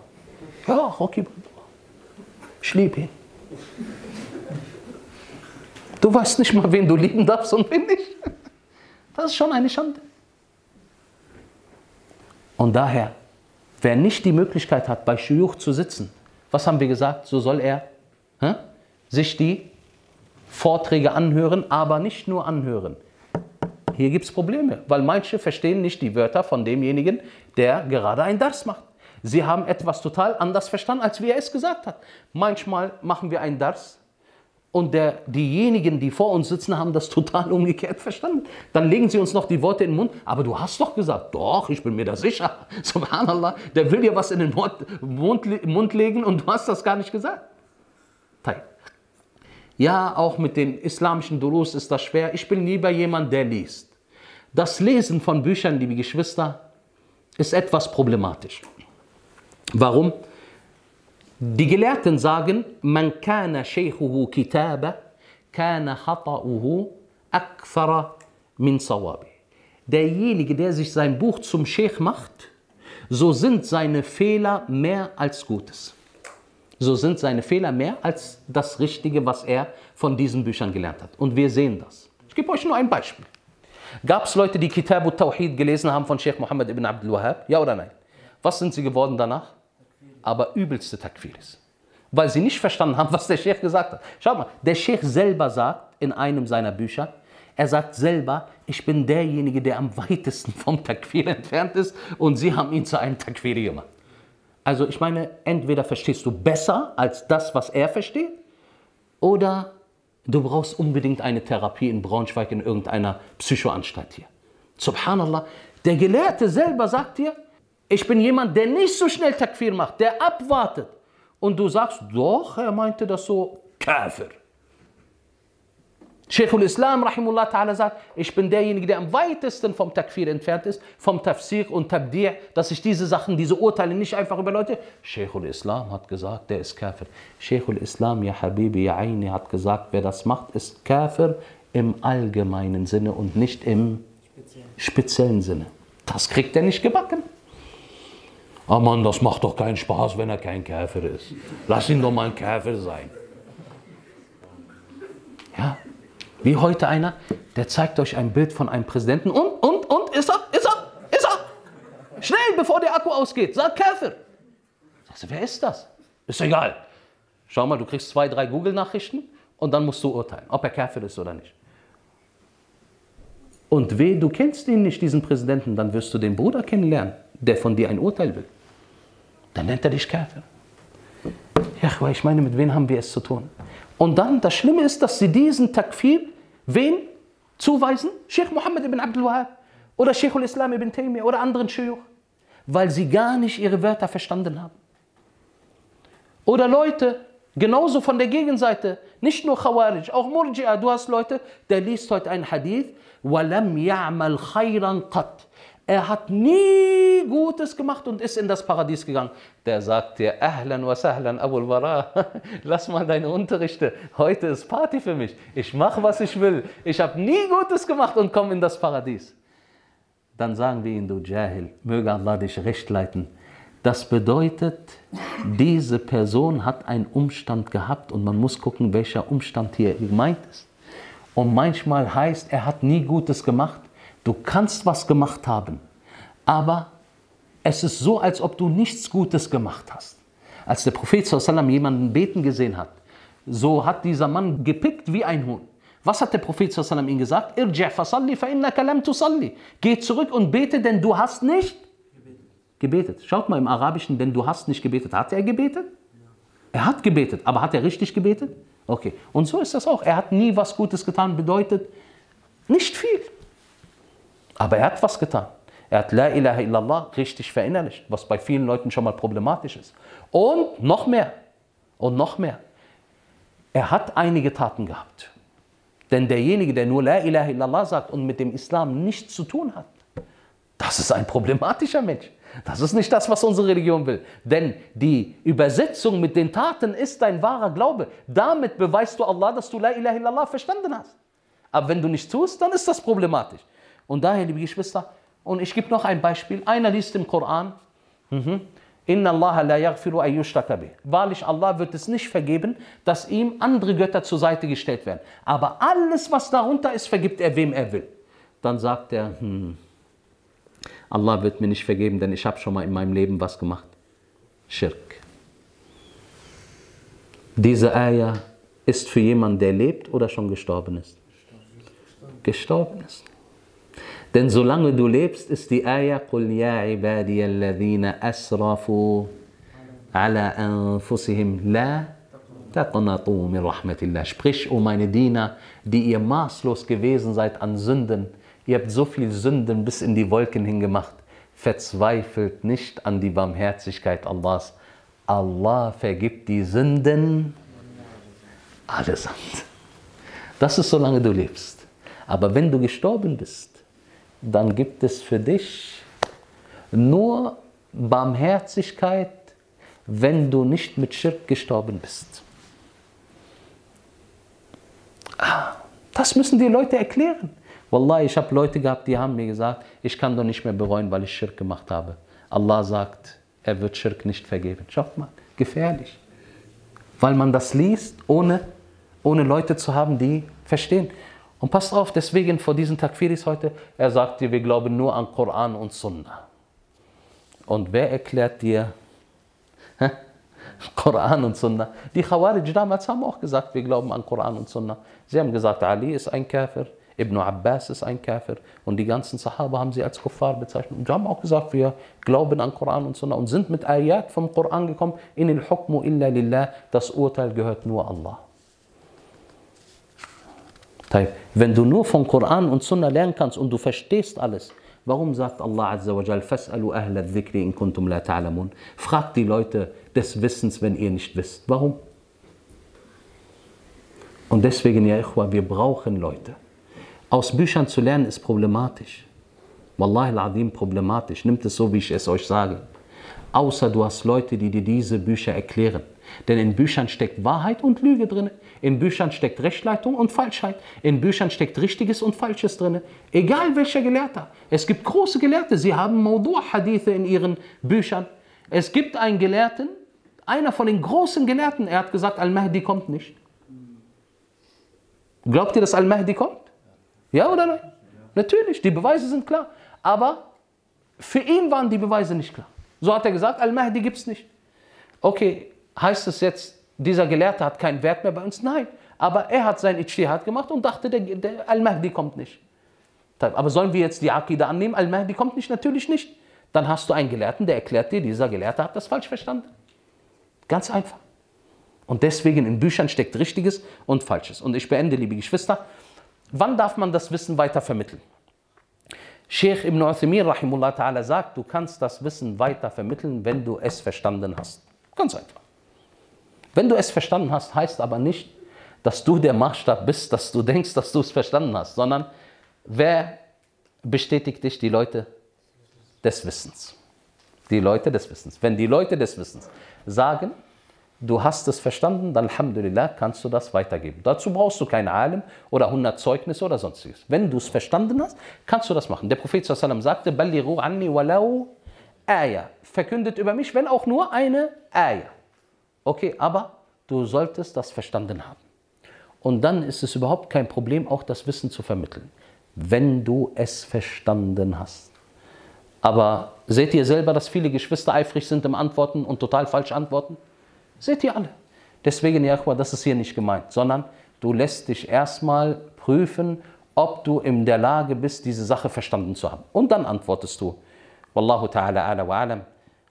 A: Ja, Rocky Balboa. Ich liebe ihn. Du weißt nicht mal, wen du lieben darfst und wen nicht. Das ist schon eine Schande. Und daher, wer nicht die Möglichkeit hat, bei Shuyuch zu sitzen, was haben wir gesagt? So soll er hä, sich die Vorträge anhören, aber nicht nur anhören. Hier gibt es Probleme, weil manche verstehen nicht die Wörter von demjenigen, der gerade ein Dars macht. Sie haben etwas total anders verstanden, als wie er es gesagt hat. Manchmal machen wir ein Dars und der, diejenigen, die vor uns sitzen, haben das total umgekehrt verstanden. Dann legen sie uns noch die Worte in den Mund. Aber du hast doch gesagt, doch, ich bin mir da sicher. Subhanallah, der will dir was in den Mund, Mund legen und du hast das gar nicht gesagt. Ja, auch mit den islamischen Durus ist das schwer. Ich bin lieber jemand, der liest. Das Lesen von Büchern, liebe Geschwister, ist etwas problematisch. Warum? Die Gelehrten sagen, man kana shaykhuhu kitaba, kana khata'uhu akthara min sawabi. Derjenige, der sich sein Buch zum Sheikh macht, so sind seine Fehler mehr als Gutes. So sind seine Fehler mehr als das Richtige, was er von diesen Büchern gelernt hat. Und wir sehen das. Ich gebe euch nur ein Beispiel. Gab es Leute, die Kitab al-Tawhid gelesen haben von Sheikh Muhammad ibn Abdul Wahhab? Ja oder nein? Was sind sie geworden danach? Aber übelste Takfiris. Weil sie nicht verstanden haben, was der Sheikh gesagt hat. Schaut mal, der Sheikh selber sagt in einem seiner Bücher, er sagt selber, ich bin derjenige, der am weitesten vom Takfir entfernt ist und sie haben ihn zu einem Takfiri gemacht. Also ich meine, entweder verstehst du besser als das, was er versteht, oder Du brauchst unbedingt eine Therapie in Braunschweig in irgendeiner Psychoanstalt hier. Subhanallah, der Gelehrte selber sagt dir, ich bin jemand, der nicht so schnell Takfir macht, der abwartet. Und du sagst, doch, er meinte das so, Kafir. Sheikhul Islam rahimullah ta'ala sagt, ich bin derjenige, der am weitesten vom Takfir entfernt ist, vom Tafsir und Tabdi', dass ich diese Sachen, diese Urteile nicht einfach über Leute. Sheikhul Islam hat gesagt, der ist Kafir. Sheikhul Islam, ya Habibi, ya Aini, hat gesagt, wer das macht, ist Kafir im allgemeinen Sinne und nicht im speziellen Sinne. Das kriegt er nicht gebacken. Oh Mann, das macht doch keinen Spaß, wenn er kein Käfer ist. Lass ihn doch mal ein Käfer sein. Ja, wie heute einer, der zeigt euch ein Bild von einem Präsidenten und, und, und, ist er, ist er, ist er. Schnell, bevor der Akku ausgeht, sagt Käfer. Sagst du, wer ist das? Ist egal. Schau mal, du kriegst zwei, drei Google-Nachrichten und dann musst du urteilen, ob er Kafir ist oder nicht. Und weh, du kennst ihn nicht, diesen Präsidenten, dann wirst du den Bruder kennenlernen, der von dir ein Urteil will. Dann nennt er dich Kafir. Ja, aber ich meine, mit wem haben wir es zu tun? Und dann, das Schlimme ist, dass sie diesen Takfir, wen zuweisen? Sheikh Mohammed ibn Abdul Wahab oder Sheikh al-Islam ibn Taymiyyah oder anderen Shuyukh, weil sie gar nicht ihre Wörter verstanden haben. Oder Leute, genauso von der Gegenseite, nicht nur Khawarij, auch Murji'a, du hast Leute, der liest heute einen Hadith, وَلَمْ يَعْمَلْ خَيْرًا قَطْ er hat nie Gutes gemacht und ist in das Paradies gegangen. Der sagt dir, Ahlan wa sahlan Abul Bara, lass mal deine Unterrichte. Heute ist Party für mich. Ich mache, was ich will. Ich habe nie Gutes gemacht und komme in das Paradies. Dann sagen wir ihm, du Jahil, möge Allah dich recht leiten. Das bedeutet, diese Person hat einen Umstand gehabt und man muss gucken, welcher Umstand hier gemeint ist. Und manchmal heißt, er hat nie Gutes gemacht Du kannst was gemacht haben, aber es ist so, als ob du nichts Gutes gemacht hast. Als der Prophet sallam jemanden beten gesehen hat, so hat dieser Mann gepickt wie ein Huhn. Was hat der Prophet sallam ihm gesagt? Geh zurück und bete, denn du hast nicht gebetet. Schaut mal im Arabischen, denn du hast nicht gebetet. Hat er gebetet? Er hat gebetet, aber hat er richtig gebetet? Okay. Und so ist das auch. Er hat nie was Gutes getan, bedeutet nicht viel. Aber er hat was getan. Er hat La ilaha illallah richtig verinnerlicht, was bei vielen Leuten schon mal problematisch ist. Und noch mehr. Und noch mehr. Er hat einige Taten gehabt. Denn derjenige, der nur La ilaha illallah sagt und mit dem Islam nichts zu tun hat, das ist ein problematischer Mensch. Das ist nicht das, was unsere Religion will. Denn die Übersetzung mit den Taten ist dein wahrer Glaube. Damit beweist du Allah, dass du La ilaha illallah verstanden hast. Aber wenn du nichts tust, dann ist das problematisch. Und daher, liebe Geschwister, und ich gebe noch ein Beispiel. Einer liest im Koran, mhm, Inna Allah la yaghfiru ayyushtaka Wahrlich, Allah wird es nicht vergeben, dass ihm andere Götter zur Seite gestellt werden. Aber alles, was darunter ist, vergibt er, wem er will. Dann sagt er, hm, Allah wird mir nicht vergeben, denn ich habe schon mal in meinem Leben was gemacht. Schirk. Diese Ayah ist für jemanden, der lebt oder schon gestorben ist. Gestorben ist. Denn solange du lebst, ist die Ayah قُلْ يَا عِبَادِيَ الَّذِينَ أَسْرَفُوا عَلَىٰ أَنفُسِهِمْ لَا تَقْنَطُوا مِنْ رَحْمَةِ اللَّهِ Sprich, o oh meine Diener, die ihr maßlos gewesen seid an Sünden, ihr habt so viel Sünden bis in die Wolken hingemacht, verzweifelt nicht an die Barmherzigkeit Allahs. Allah vergibt die Sünden allesamt. Das ist solange du lebst. Aber wenn du gestorben bist, dann gibt es für dich nur Barmherzigkeit, wenn du nicht mit Schirk gestorben bist. Ah, das müssen die Leute erklären. Wallah, ich habe Leute gehabt, die haben mir gesagt, ich kann doch nicht mehr bereuen, weil ich Schirk gemacht habe. Allah sagt, er wird Schirk nicht vergeben. Schaut mal, gefährlich. Weil man das liest, ohne, ohne Leute zu haben, die verstehen. Und passt auf, deswegen vor diesen Takfiris heute, er sagt dir, wir glauben nur an Koran und Sunnah. Und wer erklärt dir Koran und Sunnah? Die Khawarij damals haben auch gesagt, wir glauben an Koran und Sunnah. Sie haben gesagt, Ali ist ein Kafir, Ibn Abbas ist ein Kafir und die ganzen Sahaba haben sie als Kuffar bezeichnet. Und sie haben auch gesagt, wir glauben an Koran und Sunnah und sind mit Ayat vom Koran gekommen, in el Hukmu illa lillah, das Urteil gehört nur Allah. Wenn du nur von Koran und Sunna lernen kannst und du verstehst alles, warum sagt Allah Azza wa Jal, Fas'alu ahla dhikri in kuntum la ta'lamun? Fragt die Leute des Wissens, wenn ihr nicht wisst. Warum? Und deswegen, ja Ikhwa, wir brauchen Leute. Aus Büchern zu lernen ist problematisch. Wallahi al-Adim problematisch. Nimmt es so, wie ich es euch sage. Außer du hast Leute, die dir diese Bücher erklären. Denn in Büchern steckt Wahrheit und Lüge drin. In Büchern steckt Rechtleitung und Falschheit. In Büchern steckt Richtiges und Falsches drin. Egal welcher Gelehrter. Es gibt große Gelehrte, sie haben Maudu-Hadithe in ihren Büchern. Es gibt einen Gelehrten, einer von den großen Gelehrten, er hat gesagt, Al-Mahdi kommt nicht. Glaubt ihr, dass Al-Mahdi kommt? Ja oder nein? Natürlich, die Beweise sind klar. Aber für ihn waren die Beweise nicht klar. So hat er gesagt, Al-Mahdi gibt es nicht. Okay, heißt es jetzt, dieser Gelehrte hat keinen Wert mehr bei uns. Nein, aber er hat sein Ijtihad gemacht und dachte, der, der Al-Mahdi kommt nicht. Aber sollen wir jetzt die Akida annehmen? Al-Mahdi kommt nicht? Natürlich nicht. Dann hast du einen Gelehrten, der erklärt dir, dieser Gelehrte hat das falsch verstanden. Ganz einfach. Und deswegen in Büchern steckt Richtiges und Falsches. Und ich beende, liebe Geschwister, wann darf man das Wissen weiter vermitteln? Sheikh Ibn Uthaymin rahimullah ta'ala sagt, du kannst das Wissen weiter vermitteln, wenn du es verstanden hast. Ganz einfach. Wenn du es verstanden hast, heißt aber nicht, dass du der Maßstab bist, dass du denkst, dass du es verstanden hast, sondern wer bestätigt dich? Die Leute des Wissens. Die Leute des Wissens. Wenn die Leute des Wissens sagen, du hast es verstanden, dann Alhamdulillah kannst du das weitergeben. Dazu brauchst du kein Alim oder 100 Zeugnisse oder sonstiges. Wenn du es verstanden hast, kannst du das machen. Der Prophet sallam sagte, anni walau aya. Verkündet über mich, wenn auch nur eine Aya. Okay, aber du solltest das verstanden haben. Und dann ist es überhaupt kein Problem, auch das Wissen zu vermitteln, wenn du es verstanden hast. Aber seht ihr selber, dass viele Geschwister eifrig sind im Antworten und total falsch antworten? Seht ihr alle. Deswegen, Jachwa, das ist hier nicht gemeint, sondern du lässt dich erstmal prüfen, ob du in der Lage bist, diese Sache verstanden zu haben. Und dann antwortest du, Wallahu ta'ala ala wa alam.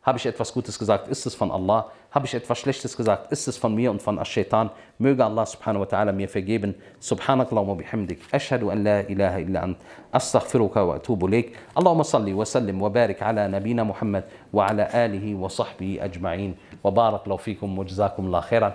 A: Habe ich etwas Gutes gesagt, ist es von Allah. Habe ich etwas Schlechtes gesagt, ist es von mir und von Ash-Shaitan. Möge Allah subhanahu wa ta'ala mir vergeben. Subhanakallahumma bihamdik. Ashhadu an la ilaha illa ant. Astaghfiruka wa atubu ilayk. Allahumma salli wa sallim wa barik ala nabina Muhammad wa ala alihi wa sahbihi ajma'in. Wa barak law fikum wa jazakum Allah khairan.